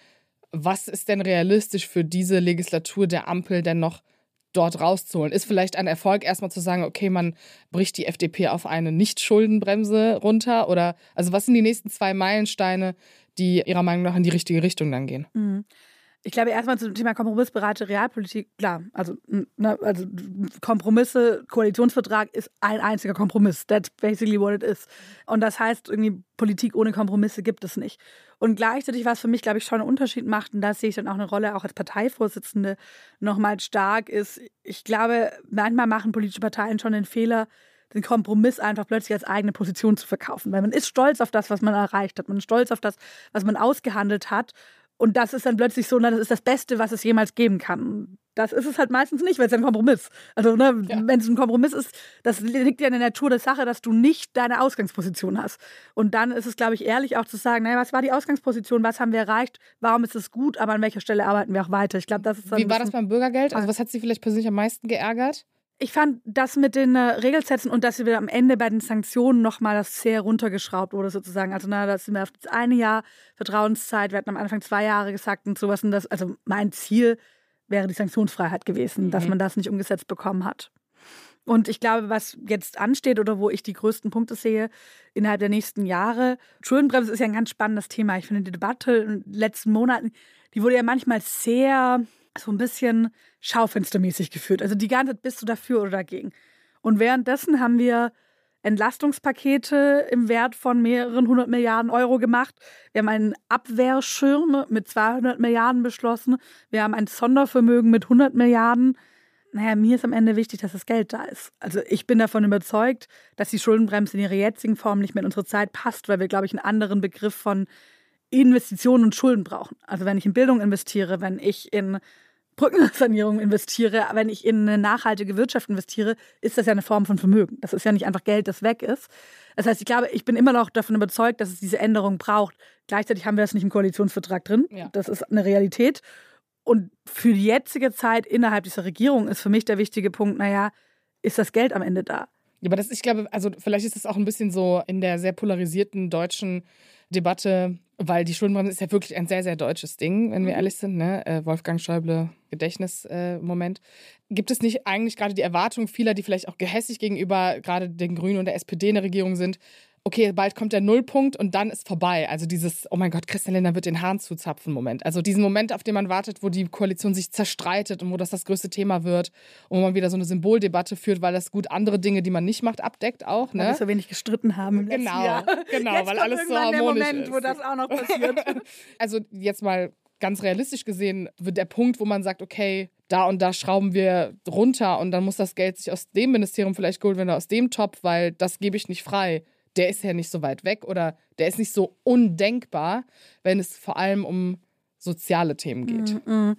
was ist denn realistisch für diese Legislatur der Ampel denn noch dort rauszuholen? Ist vielleicht ein Erfolg, erstmal zu sagen, okay, man bricht die FDP auf eine Nicht-Schuldenbremse runter? Oder also was sind die nächsten zwei Meilensteine, die Ihrer Meinung nach in die richtige Richtung dann gehen? Mhm. Ich glaube, erstmal zum Thema kompromissbereite Realpolitik, klar, also, ne, also Kompromisse, Koalitionsvertrag ist ein einziger Kompromiss. That's basically what it is. Und das heißt, irgendwie Politik ohne Kompromisse gibt es nicht. Und gleichzeitig, was für mich, glaube ich, schon einen Unterschied macht, und da sehe ich dann auch eine Rolle, auch als Parteivorsitzende nochmal stark, ist, ich glaube, manchmal machen politische Parteien schon den Fehler, den Kompromiss einfach plötzlich als eigene Position zu verkaufen. Weil man ist stolz auf das, was man erreicht hat. Man ist stolz auf das, was man ausgehandelt hat. Und das ist dann plötzlich so, na, das ist das Beste, was es jemals geben kann. Das ist es halt meistens nicht, weil es ein Kompromiss. Also, ne, ja. wenn es ein Kompromiss ist, das liegt ja in der Natur der Sache, dass du nicht deine Ausgangsposition hast. Und dann ist es, glaube ich, ehrlich auch zu sagen, naja, was war die Ausgangsposition, was haben wir erreicht, warum ist es gut, aber an welcher Stelle arbeiten wir auch weiter. Ich glaube, das ist Wie war das beim Bürgergeld? Also, was hat Sie vielleicht persönlich am meisten geärgert? Ich fand das mit den äh, Regelsätzen und dass wir am Ende bei den Sanktionen nochmal das sehr runtergeschraubt wurde, sozusagen. Also, na, das sind wir auf das eine Jahr Vertrauenszeit. Wir hatten am Anfang zwei Jahre gesagt und sowas. Und das, also, mein Ziel wäre die Sanktionsfreiheit gewesen, mhm. dass man das nicht umgesetzt bekommen hat. Und ich glaube, was jetzt ansteht oder wo ich die größten Punkte sehe innerhalb der nächsten Jahre, Schuldenbremse ist ja ein ganz spannendes Thema. Ich finde die Debatte in den letzten Monaten, die wurde ja manchmal sehr so ein bisschen schaufenstermäßig geführt. Also die ganze Zeit bist du dafür oder dagegen. Und währenddessen haben wir Entlastungspakete im Wert von mehreren hundert Milliarden Euro gemacht. Wir haben einen Abwehrschirm mit 200 Milliarden beschlossen. Wir haben ein Sondervermögen mit 100 Milliarden. Naja, mir ist am Ende wichtig, dass das Geld da ist. Also ich bin davon überzeugt, dass die Schuldenbremse in ihrer jetzigen Form nicht mehr in unsere Zeit passt, weil wir, glaube ich, einen anderen Begriff von Investitionen und Schulden brauchen. Also wenn ich in Bildung investiere, wenn ich in Brückensanierung investiere, wenn ich in eine nachhaltige Wirtschaft investiere, ist das ja eine Form von Vermögen. Das ist ja nicht einfach Geld, das weg ist. Das heißt, ich glaube, ich bin immer noch davon überzeugt, dass es diese Änderung braucht. Gleichzeitig haben wir das nicht im Koalitionsvertrag drin. Ja. Das ist eine Realität. Und für die jetzige Zeit innerhalb dieser Regierung ist für mich der wichtige Punkt, naja, ist das Geld am Ende da? Aber das, ich glaube, also vielleicht ist es auch ein bisschen so in der sehr polarisierten deutschen Debatte, weil die Schuldenbremse ist ja wirklich ein sehr, sehr deutsches Ding, wenn wir mhm. ehrlich sind. Ne? Äh, Wolfgang Schäuble, Gedächtnismoment. Äh, Gibt es nicht eigentlich gerade die Erwartung vieler, die vielleicht auch gehässig gegenüber gerade den Grünen und der SPD in der Regierung sind, okay, bald kommt der Nullpunkt und dann ist vorbei. Also dieses, oh mein Gott, Christian Lindner wird den Hahn zuzapfen Moment. Also diesen Moment, auf den man wartet, wo die Koalition sich zerstreitet und wo das das größte Thema wird und wo man wieder so eine Symboldebatte führt, weil das gut andere Dinge, die man nicht macht, abdeckt auch. Ne? Weil wir so wenig gestritten haben im genau, Jahr. Genau, jetzt weil alles so harmonisch der Moment, ist. wo das auch noch passiert. also jetzt mal ganz realistisch gesehen wird der Punkt, wo man sagt, okay, da und da schrauben wir runter und dann muss das Geld sich aus dem Ministerium vielleicht geholt werden, aus dem Topf, weil das gebe ich nicht frei der ist ja nicht so weit weg oder der ist nicht so undenkbar, wenn es vor allem um soziale Themen geht. Mm -mm.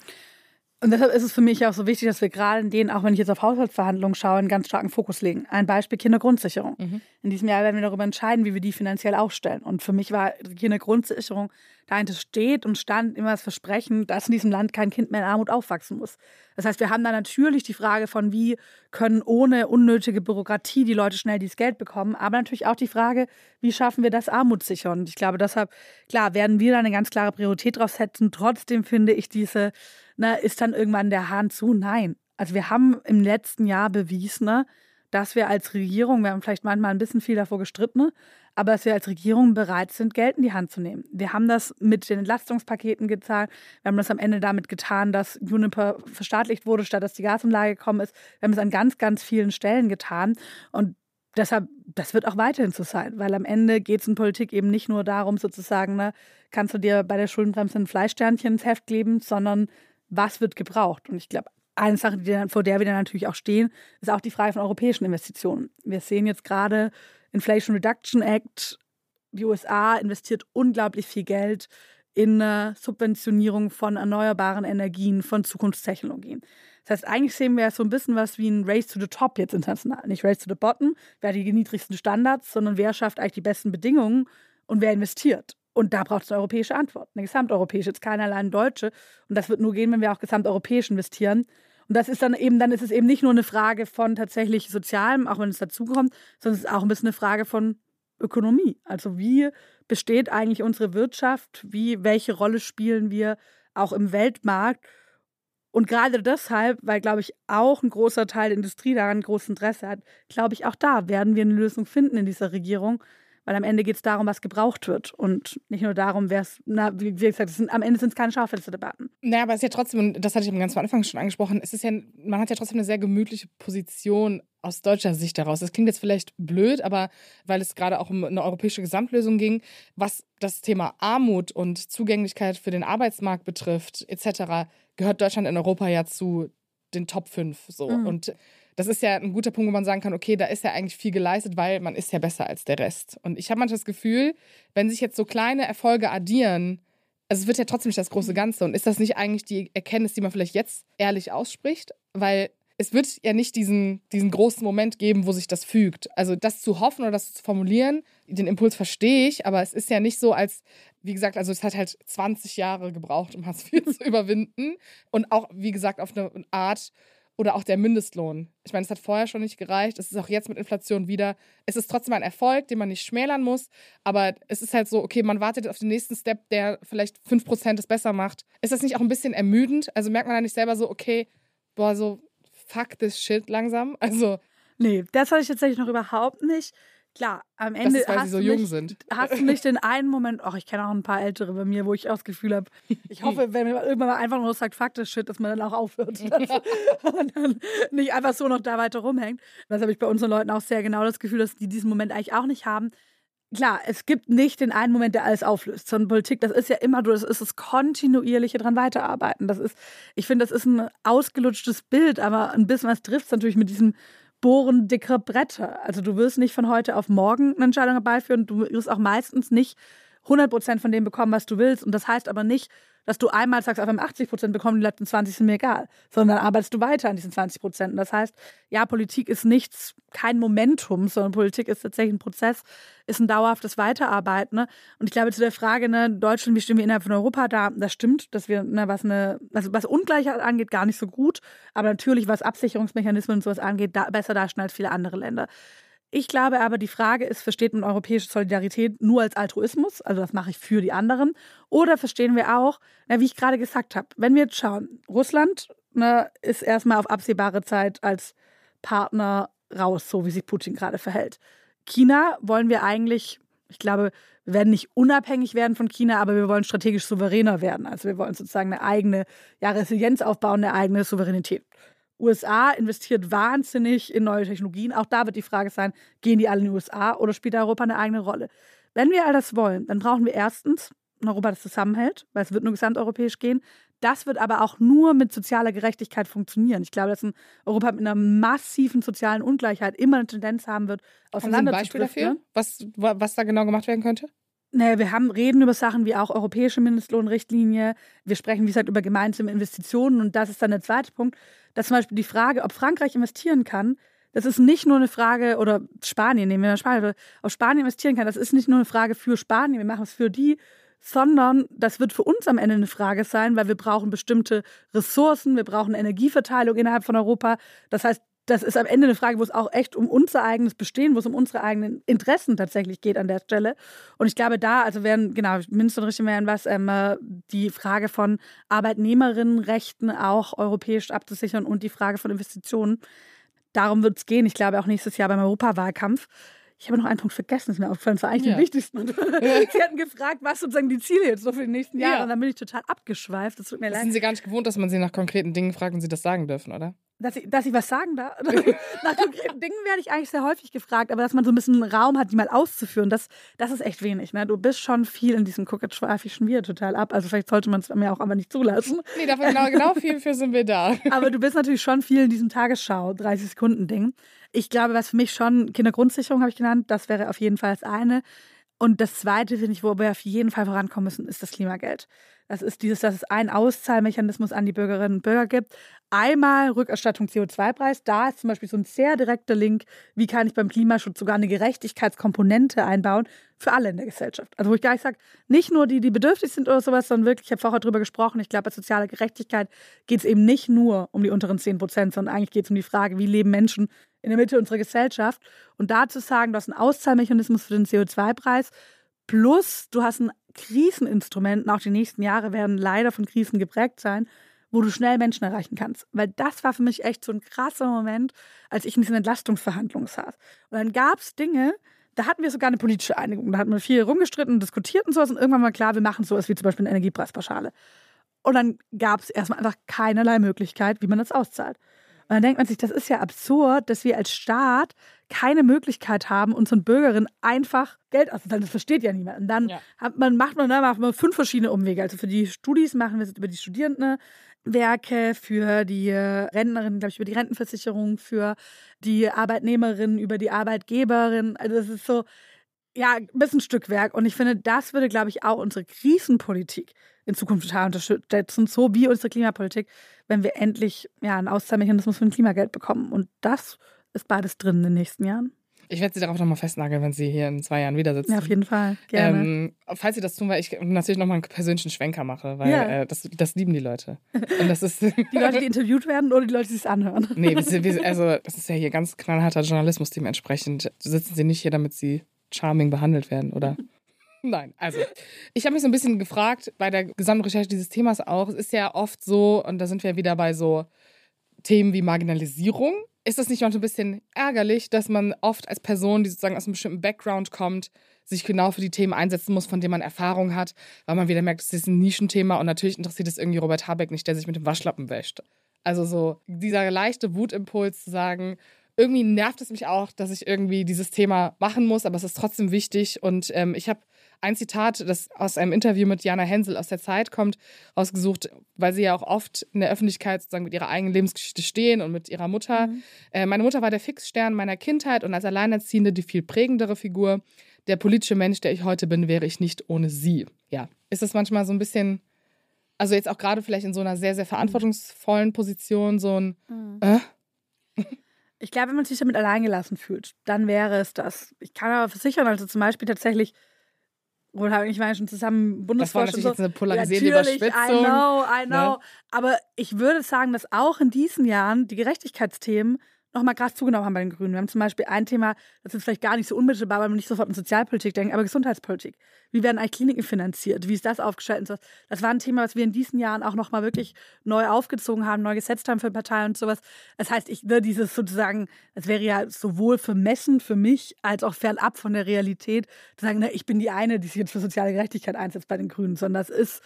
Und deshalb ist es für mich auch so wichtig, dass wir gerade in denen, auch wenn ich jetzt auf Haushaltsverhandlungen schaue, einen ganz starken Fokus legen. Ein Beispiel Kindergrundsicherung. Mhm. In diesem Jahr werden wir darüber entscheiden, wie wir die finanziell aufstellen. Und für mich war Kindergrundsicherung, dahinter steht und stand immer das Versprechen, dass in diesem Land kein Kind mehr in Armut aufwachsen muss. Das heißt, wir haben da natürlich die Frage von, wie können ohne unnötige Bürokratie die Leute schnell dieses Geld bekommen, aber natürlich auch die Frage, wie schaffen wir das armutssicher? Und ich glaube, deshalb, klar, werden wir da eine ganz klare Priorität drauf setzen. Trotzdem finde ich diese na, ist dann irgendwann der Hahn zu? Nein. Also wir haben im letzten Jahr bewiesen, ne, dass wir als Regierung, wir haben vielleicht manchmal ein bisschen viel davor gestritten, aber dass wir als Regierung bereit sind, Geld in die Hand zu nehmen. Wir haben das mit den Entlastungspaketen gezahlt. Wir haben das am Ende damit getan, dass Juniper verstaatlicht wurde, statt dass die Gasumlage gekommen ist. Wir haben es an ganz, ganz vielen Stellen getan. Und deshalb, das wird auch weiterhin so sein, weil am Ende geht es in Politik eben nicht nur darum, sozusagen, ne, kannst du dir bei der Schuldenbremse ein Fleischsternchen ins Heft kleben, sondern was wird gebraucht? Und ich glaube, eine Sache, die, vor der wir dann natürlich auch stehen, ist auch die Frage von europäischen Investitionen. Wir sehen jetzt gerade Inflation Reduction Act, die USA investiert unglaublich viel Geld in eine Subventionierung von erneuerbaren Energien, von Zukunftstechnologien. Das heißt, eigentlich sehen wir so ein bisschen was wie ein Race to the Top jetzt international. Nicht Race to the Bottom, wer hat die niedrigsten Standards, sondern wer schafft eigentlich die besten Bedingungen und wer investiert. Und da braucht es eine europäische Antwort, eine gesamteuropäische, jetzt keine allein deutsche. Und das wird nur gehen, wenn wir auch gesamteuropäisch investieren. Und das ist dann eben, dann ist es eben nicht nur eine Frage von tatsächlich Sozialem, auch wenn es dazukommt, sondern es ist auch ein bisschen eine Frage von Ökonomie. Also wie besteht eigentlich unsere Wirtschaft? Wie, welche Rolle spielen wir auch im Weltmarkt? Und gerade deshalb, weil, glaube ich, auch ein großer Teil der Industrie daran großes Interesse hat, glaube ich, auch da werden wir eine Lösung finden in dieser Regierung, weil am Ende geht es darum, was gebraucht wird und nicht nur darum, wer es, wie gesagt, sind, am Ende sind es keine Schaufensterdebatten. Naja, aber es ist ja trotzdem, und das hatte ich am ganz Anfang schon angesprochen, es ist ja, man hat ja trotzdem eine sehr gemütliche Position aus deutscher Sicht daraus. Das klingt jetzt vielleicht blöd, aber weil es gerade auch um eine europäische Gesamtlösung ging, was das Thema Armut und Zugänglichkeit für den Arbeitsmarkt betrifft, etc., gehört Deutschland in Europa ja zu den Top 5 so. Mhm. Und das ist ja ein guter Punkt, wo man sagen kann, okay, da ist ja eigentlich viel geleistet, weil man ist ja besser als der Rest. Und ich habe manchmal das Gefühl, wenn sich jetzt so kleine Erfolge addieren, also es wird ja trotzdem nicht das große Ganze. Und ist das nicht eigentlich die Erkenntnis, die man vielleicht jetzt ehrlich ausspricht? Weil es wird ja nicht diesen, diesen großen Moment geben, wo sich das fügt. Also das zu hoffen oder das zu formulieren, den Impuls verstehe ich, aber es ist ja nicht so, als, wie gesagt, also es hat halt 20 Jahre gebraucht, um Hartz IV zu überwinden. Und auch, wie gesagt, auf eine Art, oder auch der Mindestlohn. Ich meine, es hat vorher schon nicht gereicht. Es ist auch jetzt mit Inflation wieder. Es ist trotzdem ein Erfolg, den man nicht schmälern muss. Aber es ist halt so, okay, man wartet auf den nächsten Step, der vielleicht 5% es besser macht. Ist das nicht auch ein bisschen ermüdend? Also merkt man da nicht selber so, okay, boah, so fuck this shit langsam? Also. Nee, das hatte ich tatsächlich noch überhaupt nicht. Klar, am Ende ist, hast, so du nicht, hast du nicht den einen Moment, ach, ich kenne auch ein paar Ältere bei mir, wo ich auch das Gefühl habe, ich hoffe, wenn man irgendwann mal einfach nur sagt, fuck das Shit, dass man dann auch aufhört. und dann nicht einfach so noch da weiter rumhängt. Das habe ich bei unseren Leuten auch sehr genau das Gefühl, dass die diesen Moment eigentlich auch nicht haben. Klar, es gibt nicht den einen Moment, der alles auflöst, sondern Politik, das ist ja immer, das ist das kontinuierliche dran weiterarbeiten. Das ist, ich finde, das ist ein ausgelutschtes Bild, aber ein bisschen was trifft es natürlich mit diesem bohren dicke Bretter. Also du wirst nicht von heute auf morgen eine Entscheidung herbeiführen. Du wirst auch meistens nicht 100 Prozent von dem bekommen, was du willst. Und das heißt aber nicht, dass du einmal sagst, auf einem 80 Prozent bekommen, die letzten 20 sind mir egal, sondern arbeitest du weiter an diesen 20 Prozent. Das heißt, ja, Politik ist nichts, kein Momentum, sondern Politik ist tatsächlich ein Prozess, ist ein dauerhaftes Weiterarbeiten. Ne? Und ich glaube, zu der Frage, ne, Deutschland, wie stehen wir innerhalb von Europa da, das stimmt, dass wir, ne, was eine, also was Ungleichheit angeht, gar nicht so gut, aber natürlich, was Absicherungsmechanismen und sowas angeht, da, besser dastehen als viele andere Länder. Ich glaube aber, die Frage ist, versteht man europäische Solidarität nur als Altruismus, also das mache ich für die anderen, oder verstehen wir auch, na, wie ich gerade gesagt habe, wenn wir jetzt schauen, Russland ne, ist erstmal auf absehbare Zeit als Partner raus, so wie sich Putin gerade verhält. China wollen wir eigentlich, ich glaube, wir werden nicht unabhängig werden von China, aber wir wollen strategisch souveräner werden. Also wir wollen sozusagen eine eigene ja, Resilienz aufbauen, eine eigene Souveränität. USA investiert wahnsinnig in neue Technologien. Auch da wird die Frage sein, gehen die alle in die USA oder spielt Europa eine eigene Rolle? Wenn wir all das wollen, dann brauchen wir erstens ein Europa, das zusammenhält, weil es wird nur gesamteuropäisch gehen. Das wird aber auch nur mit sozialer Gerechtigkeit funktionieren. Ich glaube, dass ein Europa mit einer massiven sozialen Ungleichheit immer eine Tendenz haben wird, auseinander Haben Sie ein Beispiel dafür, was, was da genau gemacht werden könnte? Naja, wir haben, reden über Sachen wie auch europäische Mindestlohnrichtlinie. Wir sprechen, wie gesagt, über gemeinsame Investitionen. Und das ist dann der zweite Punkt, dass zum Beispiel die Frage, ob Frankreich investieren kann, das ist nicht nur eine Frage, oder Spanien, nehmen wir mal Spanien, ob Spanien investieren kann, das ist nicht nur eine Frage für Spanien, wir machen es für die, sondern das wird für uns am Ende eine Frage sein, weil wir brauchen bestimmte Ressourcen, wir brauchen Energieverteilung innerhalb von Europa. Das heißt, das ist am Ende eine Frage, wo es auch echt um unser eigenes Bestehen, wo es um unsere eigenen Interessen tatsächlich geht an der Stelle. Und ich glaube, da, also werden, genau, Mindest- und Richtlinien wären was, ähm, die Frage von Arbeitnehmerinnenrechten auch europäisch abzusichern und die Frage von Investitionen. Darum wird es gehen. Ich glaube auch nächstes Jahr beim Europawahlkampf. Ich habe noch einen Punkt vergessen, ist mir aufgefallen. Das war eigentlich ja. der wichtigste. Sie hatten gefragt, was sozusagen die Ziele jetzt so für die nächsten Jahre. Ja. Und dann bin ich total abgeschweift. Das tut mir das leid. Sind Sie gar nicht gewohnt, dass man Sie nach konkreten Dingen fragt und Sie das sagen dürfen, oder? Dass ich, dass ich was sagen darf. Nach konkreten Dingen werde ich eigentlich sehr häufig gefragt, aber dass man so ein bisschen Raum hat, die mal auszuführen, das, das ist echt wenig. Ne? Du bist schon viel in diesem Guck, jetzt schweife ich schon wieder total ab. Also vielleicht sollte man es mir auch aber nicht zulassen. Nee, dafür genau, genau viel für sind wir da. Aber du bist natürlich schon viel in diesem Tagesschau, 30-Sekunden-Ding. Ich glaube, was für mich schon Kindergrundsicherung habe ich genannt, das wäre auf jeden Fall das eine. Und das Zweite, finde ich, wo wir auf jeden Fall vorankommen müssen, ist das Klimageld. Das ist dieses, dass es einen Auszahlmechanismus an die Bürgerinnen und Bürger gibt. Einmal Rückerstattung CO2-Preis. Da ist zum Beispiel so ein sehr direkter Link, wie kann ich beim Klimaschutz sogar eine Gerechtigkeitskomponente einbauen für alle in der Gesellschaft. Also wo ich gleich sage, nicht nur die, die bedürftig sind oder sowas, sondern wirklich, ich habe vorher darüber gesprochen, ich glaube, bei sozialer Gerechtigkeit geht es eben nicht nur um die unteren 10 Prozent, sondern eigentlich geht es um die Frage, wie leben Menschen in der Mitte unserer Gesellschaft. Und da zu sagen, du hast einen Auszahlmechanismus für den CO2-Preis, plus du hast ein Kriseninstrument, auch die nächsten Jahre werden leider von Krisen geprägt sein, wo du schnell Menschen erreichen kannst. Weil das war für mich echt so ein krasser Moment, als ich in diesen Entlastungsverhandlungen saß. Und dann gab es Dinge, da hatten wir sogar eine politische Einigung. Da hatten wir viel rumgestritten und diskutiert und sowas. Und irgendwann war klar, wir machen sowas wie zum Beispiel eine Energiepreispauschale. Und dann gab es erstmal einfach keinerlei Möglichkeit, wie man das auszahlt. Und dann denkt man sich, das ist ja absurd, dass wir als Staat keine Möglichkeit haben, unseren Bürgerinnen einfach Geld auszuzahlen. Das versteht ja niemand. Und dann ja. hat man, macht man, da macht man fünf verschiedene Umwege. Also für die Studis machen wir es über die Studierendenwerke, für die Rentnerinnen, glaube ich, über die Rentenversicherung, für die Arbeitnehmerinnen, über die Arbeitgeberin. Also das ist so, ja, ein bisschen Stückwerk. Und ich finde, das würde, glaube ich, auch unsere Krisenpolitik in Zukunft total unterstützen, so wie unsere Klimapolitik, wenn wir endlich ja, einen Auszahlmechanismus für ein Klimageld bekommen. Und das ist beides drin in den nächsten Jahren. Ich werde Sie darauf nochmal festnageln, wenn Sie hier in zwei Jahren wieder sitzen. Ja, auf jeden Fall. Gerne. Ähm, falls Sie das tun, weil ich natürlich nochmal einen persönlichen Schwenker mache, weil ja. äh, das, das lieben die Leute. Und das ist die Leute, die interviewt werden oder die Leute, die es anhören? Nee, also das ist ja hier ganz knallharter Journalismus dementsprechend. Sitzen Sie nicht hier, damit Sie charming behandelt werden, oder? Nein, also ich habe mich so ein bisschen gefragt bei der Gesamtrecherche dieses Themas auch. Es ist ja oft so, und da sind wir wieder bei so Themen wie Marginalisierung. Ist das nicht so ein bisschen ärgerlich, dass man oft als Person, die sozusagen aus einem bestimmten Background kommt, sich genau für die Themen einsetzen muss, von denen man Erfahrung hat, weil man wieder merkt, es ist ein Nischenthema und natürlich interessiert es irgendwie Robert Habeck nicht, der sich mit dem Waschlappen wäscht. Also so dieser leichte Wutimpuls zu sagen, irgendwie nervt es mich auch, dass ich irgendwie dieses Thema machen muss, aber es ist trotzdem wichtig. Und ähm, ich habe ein Zitat, das aus einem Interview mit Jana Hensel aus der Zeit kommt, rausgesucht, weil sie ja auch oft in der Öffentlichkeit sozusagen mit ihrer eigenen Lebensgeschichte stehen und mit ihrer Mutter. Mhm. Äh, meine Mutter war der Fixstern meiner Kindheit und als Alleinerziehende die viel prägendere Figur. der politische Mensch, der ich heute bin, wäre ich nicht ohne sie. Ja. Ist das manchmal so ein bisschen, also jetzt auch gerade vielleicht in so einer sehr, sehr verantwortungsvollen Position, so ein, mhm. äh? Ich glaube, wenn man sich damit alleingelassen fühlt, dann wäre es das. Ich kann aber versichern, also zum Beispiel tatsächlich, habe ich meine schon zusammen Bundesvorstand. Das war natürlich so. jetzt eine polarisierte natürlich, Überspitzung. I know, I know. Ne? Aber ich würde sagen, dass auch in diesen Jahren die Gerechtigkeitsthemen nochmal krass zugenommen haben bei den Grünen. Wir haben zum Beispiel ein Thema, das ist vielleicht gar nicht so unmittelbar, weil man nicht sofort an Sozialpolitik denkt, aber Gesundheitspolitik. Wie werden eigentlich Kliniken finanziert? Wie ist das aufgestellt? Das war ein Thema, was wir in diesen Jahren auch nochmal wirklich neu aufgezogen haben, neu gesetzt haben für Parteien und sowas. Das heißt, ich würde dieses sozusagen, das wäre ja sowohl vermessen für mich als auch fernab von der Realität, zu sagen, na, ich bin die eine, die sich jetzt für soziale Gerechtigkeit einsetzt bei den Grünen, sondern das ist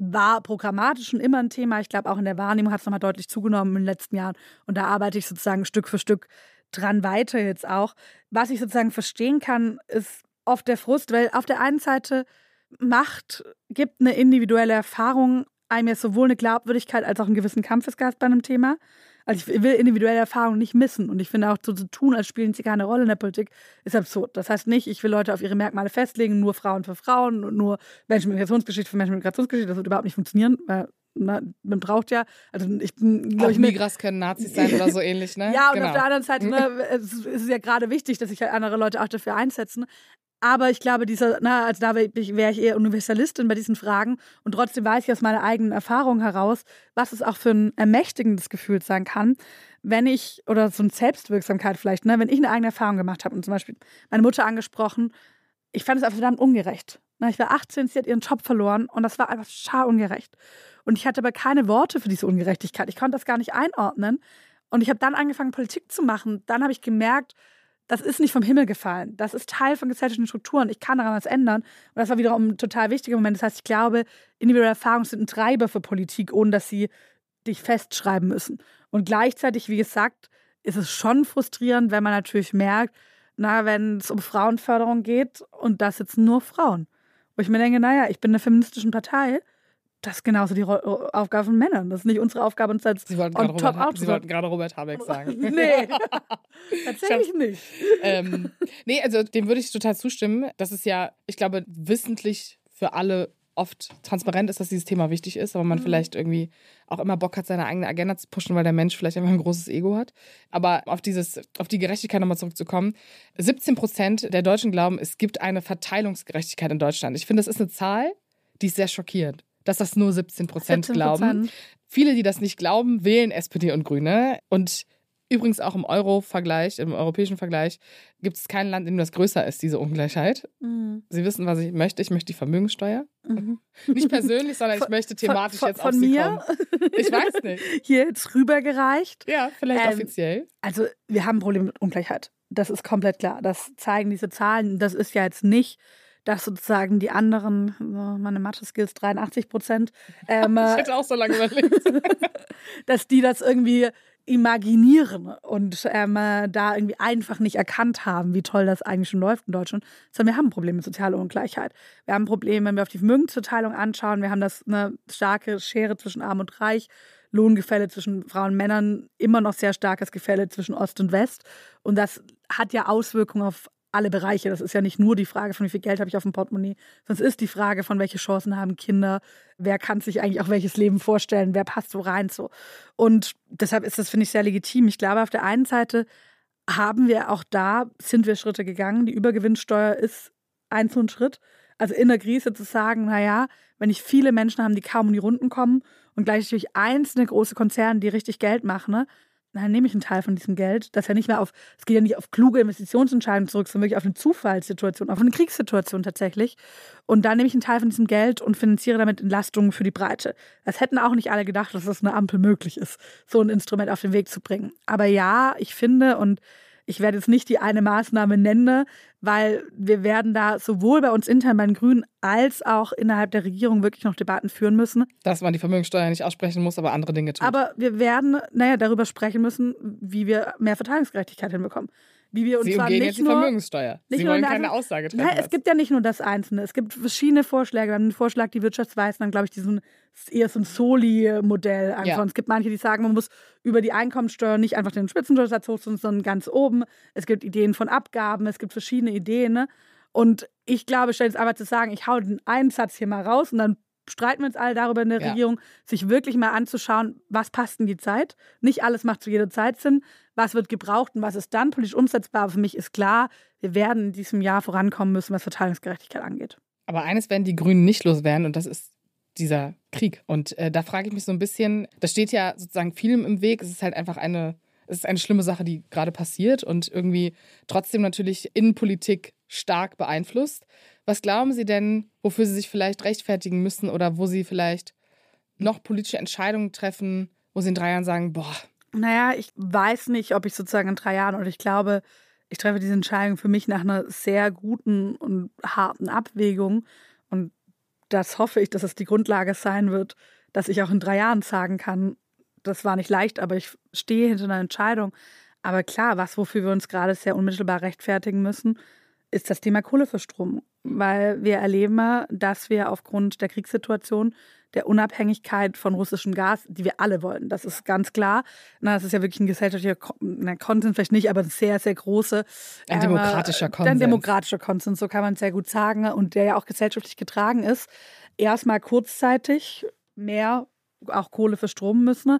war programmatisch schon immer ein Thema. Ich glaube, auch in der Wahrnehmung hat es nochmal deutlich zugenommen in den letzten Jahren. Und da arbeite ich sozusagen Stück für Stück dran weiter jetzt auch. Was ich sozusagen verstehen kann, ist oft der Frust, weil auf der einen Seite Macht gibt eine individuelle Erfahrung einem ja sowohl eine Glaubwürdigkeit als auch einen gewissen Kampfesgeist bei einem Thema. Also ich will individuelle Erfahrungen nicht missen. Und ich finde auch so zu tun, als spielen sie keine Rolle in der Politik, ist absurd. Das heißt nicht, ich will Leute auf ihre Merkmale festlegen, nur Frauen für Frauen und nur Menschen mit Migrationsgeschichte für Menschen mit Migrationsgeschichte. Das wird überhaupt nicht funktionieren, weil na, man braucht ja, also ich bin, glaube ich. Migras können Nazis sein oder so ähnlich, ne? Ja, und genau. auf der anderen Seite ne, es ist ja gerade wichtig, dass sich halt andere Leute auch dafür einsetzen. Aber ich glaube, dieser, na, also da wäre ich, eher Universalistin bei diesen Fragen. Und trotzdem weiß ich aus meiner eigenen Erfahrung heraus, was es auch für ein ermächtigendes Gefühl sein kann, wenn ich, oder so eine Selbstwirksamkeit vielleicht, ne, wenn ich eine eigene Erfahrung gemacht habe und zum Beispiel meine Mutter angesprochen, ich fand es einfach verdammt ungerecht. Na, ich war 18, sie hat ihren Job verloren und das war einfach schar ungerecht. Und ich hatte aber keine Worte für diese Ungerechtigkeit. Ich konnte das gar nicht einordnen. Und ich habe dann angefangen, Politik zu machen. Dann habe ich gemerkt, das ist nicht vom Himmel gefallen. Das ist Teil von gesellschaftlichen Strukturen. Ich kann daran was ändern. Und das war wiederum ein total wichtiger Moment. Das heißt, ich glaube, individuelle Erfahrungen sind ein Treiber für Politik, ohne dass sie dich festschreiben müssen. Und gleichzeitig, wie gesagt, ist es schon frustrierend, wenn man natürlich merkt, na, wenn es um Frauenförderung geht und das jetzt nur Frauen. Wo ich mir denke, naja, ich bin in einer feministischen Partei das ist genauso die Aufgabe von Männern. Das ist nicht unsere Aufgabe, uns als Sie wollten on top Robert, Sie wollten gerade Robert Habeck sagen. nee, tatsächlich nicht. ähm, nee, also dem würde ich total zustimmen. Das ist ja, ich glaube, wissentlich für alle oft transparent ist, dass dieses Thema wichtig ist, aber man mhm. vielleicht irgendwie auch immer Bock hat, seine eigene Agenda zu pushen, weil der Mensch vielleicht einfach ein großes Ego hat. Aber auf dieses, auf die Gerechtigkeit nochmal zurückzukommen. 17 Prozent der Deutschen glauben, es gibt eine Verteilungsgerechtigkeit in Deutschland. Ich finde, das ist eine Zahl, die ist sehr schockierend dass das nur 17 Prozent glauben. Viele, die das nicht glauben, wählen SPD und Grüne. Und übrigens auch im Euro-Vergleich, im europäischen Vergleich, gibt es kein Land, in dem das größer ist, diese Ungleichheit. Mhm. Sie wissen, was ich möchte. Ich möchte die Vermögenssteuer. Mhm. Nicht persönlich, sondern ich möchte thematisch von, von, jetzt auf von Sie mir? kommen. Ich weiß nicht. Hier jetzt rübergereicht. Ja, vielleicht ähm, offiziell. Also wir haben ein Problem mit Ungleichheit. Das ist komplett klar. Das zeigen diese Zahlen. Das ist ja jetzt nicht dass sozusagen die anderen, meine Mathe-Skills 83 Prozent. Ähm, ich hätte auch so lange überlegt. dass die das irgendwie imaginieren und ähm, da irgendwie einfach nicht erkannt haben, wie toll das eigentlich schon läuft in Deutschland, sondern wir haben ein Problem mit sozialer Ungleichheit. Wir haben ein Problem, wenn wir auf die Vermögensverteilung anschauen, wir haben das eine starke Schere zwischen Arm und Reich, Lohngefälle zwischen Frauen und Männern, immer noch sehr starkes Gefälle zwischen Ost und West. Und das hat ja Auswirkungen auf alle Bereiche. Das ist ja nicht nur die Frage von wie viel Geld habe ich auf dem Portemonnaie, es ist die Frage von welche Chancen haben Kinder, wer kann sich eigentlich auch welches Leben vorstellen, wer passt so rein so. Und deshalb ist das finde ich sehr legitim. Ich glaube auf der einen Seite haben wir auch da sind wir Schritte gegangen. Die Übergewinnsteuer ist ein so ein Schritt. Also in der Krise zu sagen, naja, wenn ich viele Menschen habe, die kaum in die Runden kommen und gleichzeitig einzelne große Konzerne, die richtig Geld machen, ne, dann nehme ich einen Teil von diesem Geld, das ja nicht mehr auf, es geht ja nicht auf kluge Investitionsentscheidungen zurück, sondern wirklich auf eine Zufallssituation, auf eine Kriegssituation tatsächlich. Und dann nehme ich einen Teil von diesem Geld und finanziere damit Entlastungen für die Breite. Das hätten auch nicht alle gedacht, dass das eine Ampel möglich ist, so ein Instrument auf den Weg zu bringen. Aber ja, ich finde und ich werde jetzt nicht die eine Maßnahme nennen, weil wir werden da sowohl bei uns intern bei den Grünen als auch innerhalb der Regierung wirklich noch Debatten führen müssen. Dass man die Vermögenssteuer nicht aussprechen muss, aber andere Dinge tut. Aber wir werden, naja, darüber sprechen müssen, wie wir mehr Verteilungsgerechtigkeit hinbekommen wie wir uns Sie zwar umgehen nicht jetzt die nur, Vermögenssteuer. Sie wollen keine Aussage treffen. Nein, es gibt ja nicht nur das Einzelne. Es gibt verschiedene Vorschläge. Wir haben den Vorschlag, die Wirtschaftsweisen dann, glaube ich, diesen eher so ein Soli-Modell anschauen. Ja. Es gibt manche, die sagen, man muss über die Einkommensteuer nicht einfach den Spitzensteuersatz hochziehen, sondern ganz oben. Es gibt Ideen von Abgaben, es gibt verschiedene Ideen. Ne? Und ich glaube, statt jetzt einfach zu sagen, ich hau den einen Satz hier mal raus und dann streiten wir uns alle darüber in der ja. Regierung, sich wirklich mal anzuschauen, was passt in die Zeit. Nicht alles macht zu jeder Zeit Sinn. Was wird gebraucht und was ist dann politisch umsetzbar? Aber für mich ist klar, wir werden in diesem Jahr vorankommen müssen, was Verteilungsgerechtigkeit angeht. Aber eines werden die Grünen nicht loswerden und das ist dieser Krieg. Und äh, da frage ich mich so ein bisschen, da steht ja sozusagen vielem im Weg. Es ist halt einfach eine, es ist eine schlimme Sache, die gerade passiert und irgendwie trotzdem natürlich Innenpolitik stark beeinflusst. Was glauben Sie denn, wofür Sie sich vielleicht rechtfertigen müssen oder wo Sie vielleicht noch politische Entscheidungen treffen, wo Sie in drei Jahren sagen, boah. Naja, ich weiß nicht, ob ich sozusagen in drei Jahren oder ich glaube, ich treffe diese Entscheidung für mich nach einer sehr guten und harten Abwägung. Und das hoffe ich, dass es die Grundlage sein wird, dass ich auch in drei Jahren sagen kann, das war nicht leicht, aber ich stehe hinter einer Entscheidung. Aber klar, was, wofür wir uns gerade sehr unmittelbar rechtfertigen müssen, ist das Thema Kohleverstromung. Weil wir erleben, dass wir aufgrund der Kriegssituation der Unabhängigkeit von russischem Gas, die wir alle wollen. Das ist ganz klar. Na, das ist ja wirklich ein gesellschaftlicher na, Konsens, vielleicht nicht, aber ein sehr, sehr große. Ein äh, demokratischer Konsens. Ein demokratischer Konsens, so kann man es sehr gut sagen. Und der ja auch gesellschaftlich getragen ist. Erstmal kurzzeitig mehr auch Kohle für Strom müssen.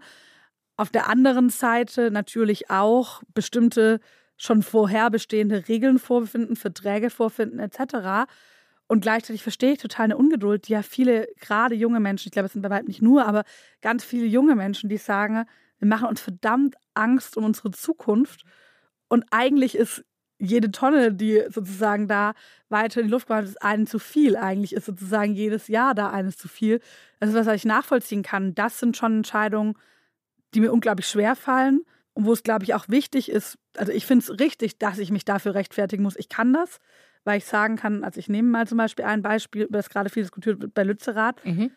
Auf der anderen Seite natürlich auch bestimmte schon vorher bestehende Regeln vorfinden, Verträge vorfinden etc. Und gleichzeitig verstehe ich total eine Ungeduld, die ja viele, gerade junge Menschen, ich glaube, es sind bei weitem nicht nur, aber ganz viele junge Menschen, die sagen, wir machen uns verdammt Angst um unsere Zukunft. Und eigentlich ist jede Tonne, die sozusagen da weiter in die Luft kommt, ist einen zu viel. Eigentlich ist sozusagen jedes Jahr da eines zu viel. Das ist was, was ich nachvollziehen kann. Das sind schon Entscheidungen, die mir unglaublich schwer fallen und wo es, glaube ich, auch wichtig ist. Also ich finde es richtig, dass ich mich dafür rechtfertigen muss. Ich kann das weil ich sagen kann, also ich nehme mal zum Beispiel ein Beispiel, über das gerade viel diskutiert wird bei Lützerath. Mhm.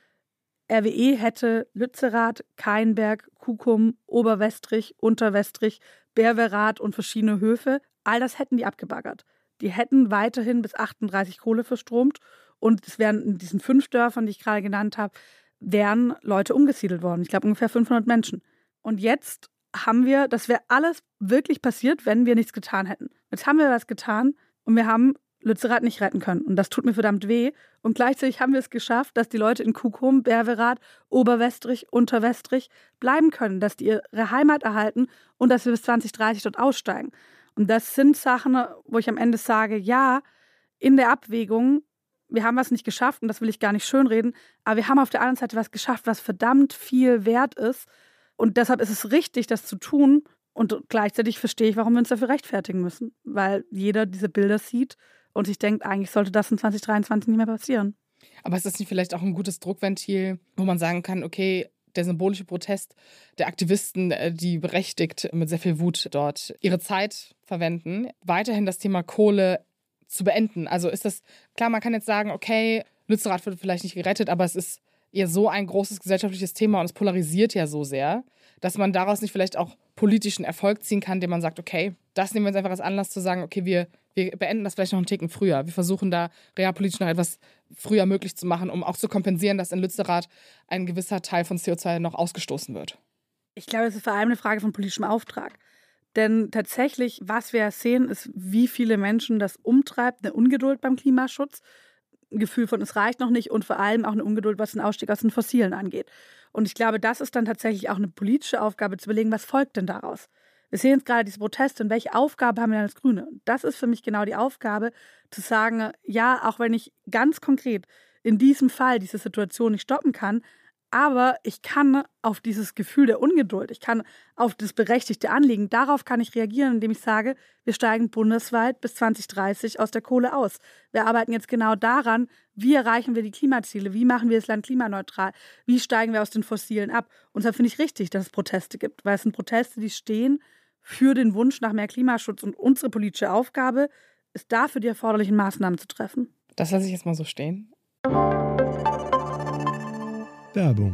RWE hätte Lützerath, Keinberg, Kukum, Oberwestrich, Unterwestrich, Berwerath und verschiedene Höfe, all das hätten die abgebaggert. Die hätten weiterhin bis 38 Kohle verstromt und es wären in diesen fünf Dörfern, die ich gerade genannt habe, wären Leute umgesiedelt worden. Ich glaube ungefähr 500 Menschen. Und jetzt haben wir, das wäre alles wirklich passiert, wenn wir nichts getan hätten. Jetzt haben wir was getan und wir haben Lützerath nicht retten können. Und das tut mir verdammt weh. Und gleichzeitig haben wir es geschafft, dass die Leute in Kukum, Berwerath, Oberwestrich, Unterwestrich bleiben können, dass die ihre Heimat erhalten und dass wir bis 2030 dort aussteigen. Und das sind Sachen, wo ich am Ende sage, ja, in der Abwägung, wir haben was nicht geschafft und das will ich gar nicht schönreden, aber wir haben auf der anderen Seite was geschafft, was verdammt viel wert ist. Und deshalb ist es richtig, das zu tun. Und gleichzeitig verstehe ich, warum wir uns dafür rechtfertigen müssen, weil jeder diese Bilder sieht und ich denke, eigentlich sollte das in 2023 nicht mehr passieren. Aber ist das nicht vielleicht auch ein gutes Druckventil, wo man sagen kann, okay, der symbolische Protest der Aktivisten, äh, die berechtigt mit sehr viel Wut dort ihre Zeit verwenden, weiterhin das Thema Kohle zu beenden? Also ist das, klar, man kann jetzt sagen, okay, Lützerath wird vielleicht nicht gerettet, aber es ist ja so ein großes gesellschaftliches Thema und es polarisiert ja so sehr, dass man daraus nicht vielleicht auch politischen Erfolg ziehen kann, indem man sagt, okay, das nehmen wir jetzt einfach als Anlass zu sagen, okay, wir, wir beenden das vielleicht noch einen Ticken früher. Wir versuchen da realpolitisch noch etwas früher möglich zu machen, um auch zu kompensieren, dass in Lützerath ein gewisser Teil von CO2 noch ausgestoßen wird. Ich glaube, es ist vor allem eine Frage von politischem Auftrag. Denn tatsächlich, was wir sehen, ist, wie viele Menschen das umtreibt, eine Ungeduld beim Klimaschutz, ein Gefühl von, es reicht noch nicht und vor allem auch eine Ungeduld, was den Ausstieg aus den Fossilen angeht. Und ich glaube, das ist dann tatsächlich auch eine politische Aufgabe zu überlegen, was folgt denn daraus? Wir sehen jetzt gerade diese Proteste und welche Aufgabe haben wir als Grüne? Das ist für mich genau die Aufgabe, zu sagen, ja, auch wenn ich ganz konkret in diesem Fall diese Situation nicht stoppen kann, aber ich kann auf dieses Gefühl der Ungeduld, ich kann auf das berechtigte Anliegen, darauf kann ich reagieren, indem ich sage, wir steigen bundesweit bis 2030 aus der Kohle aus. Wir arbeiten jetzt genau daran, wie erreichen wir die Klimaziele, wie machen wir das Land klimaneutral, wie steigen wir aus den Fossilen ab. Und da finde ich richtig, dass es Proteste gibt, weil es sind Proteste, die stehen für den Wunsch nach mehr Klimaschutz. Und unsere politische Aufgabe ist dafür, die erforderlichen Maßnahmen zu treffen. Das lasse ich jetzt mal so stehen. Tá bom.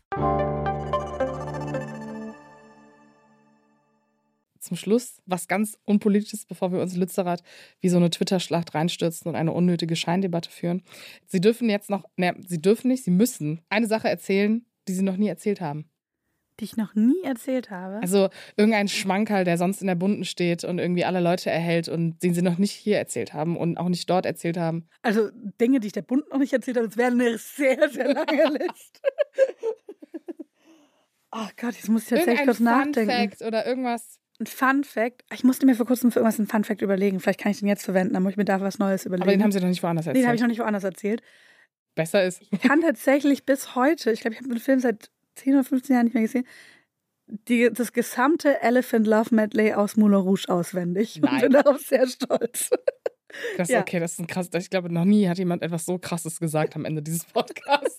Zum Schluss was ganz Unpolitisches, bevor wir uns Lützerath wie so eine Twitter-Schlacht reinstürzen und eine unnötige Scheindebatte führen. Sie dürfen jetzt noch, ne, Sie dürfen nicht, Sie müssen eine Sache erzählen, die Sie noch nie erzählt haben. Die ich noch nie erzählt habe. Also irgendein Schmankerl, der sonst in der Bunden steht und irgendwie alle Leute erhält und den Sie noch nicht hier erzählt haben und auch nicht dort erzählt haben. Also Dinge, die ich der Bund noch nicht erzählt habe, das wäre eine sehr, sehr lange Liste. oh Gott, jetzt muss ich tatsächlich kurz Fun nachdenken. Fact oder irgendwas. Ein Fun Fact. Ich musste mir vor kurzem für irgendwas einen Fun Fact überlegen. Vielleicht kann ich den jetzt verwenden, dann muss ich mir dafür was Neues überlegen. Aber den haben Sie noch nicht woanders Den erzählt. habe ich noch nicht woanders erzählt. Besser ist. Ich kann tatsächlich bis heute, ich glaube, ich habe den Film seit 10 oder 15 Jahren nicht mehr gesehen, die, das gesamte Elephant Love Medley aus Moulin Rouge auswendig. Nein. Und bin darauf sehr stolz. Das, Ja. Okay, das ist ein krass. Ich glaube, noch nie hat jemand etwas so krasses gesagt am Ende dieses Podcasts.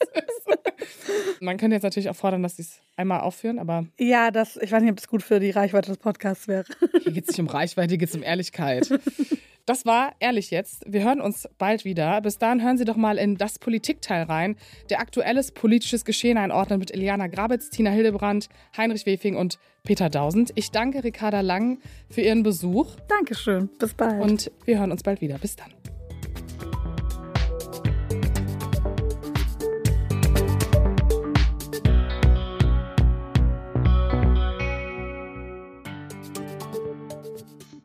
Man könnte jetzt natürlich auch fordern, dass sie es einmal aufführen, aber Ja, das, ich weiß nicht, ob das gut für die Reichweite des Podcasts wäre. hier geht es nicht um Reichweite, hier geht es um Ehrlichkeit. Das war ehrlich jetzt. Wir hören uns bald wieder. Bis dahin hören Sie doch mal in das Politikteil rein, der aktuelles politisches Geschehen einordnet mit Eliana Grabitz, Tina Hildebrand, Heinrich Wefing und Peter Dausend. Ich danke Ricarda Lang für Ihren Besuch Dankeschön. Bis bald. und wir hören uns bald wieder. Bis dann.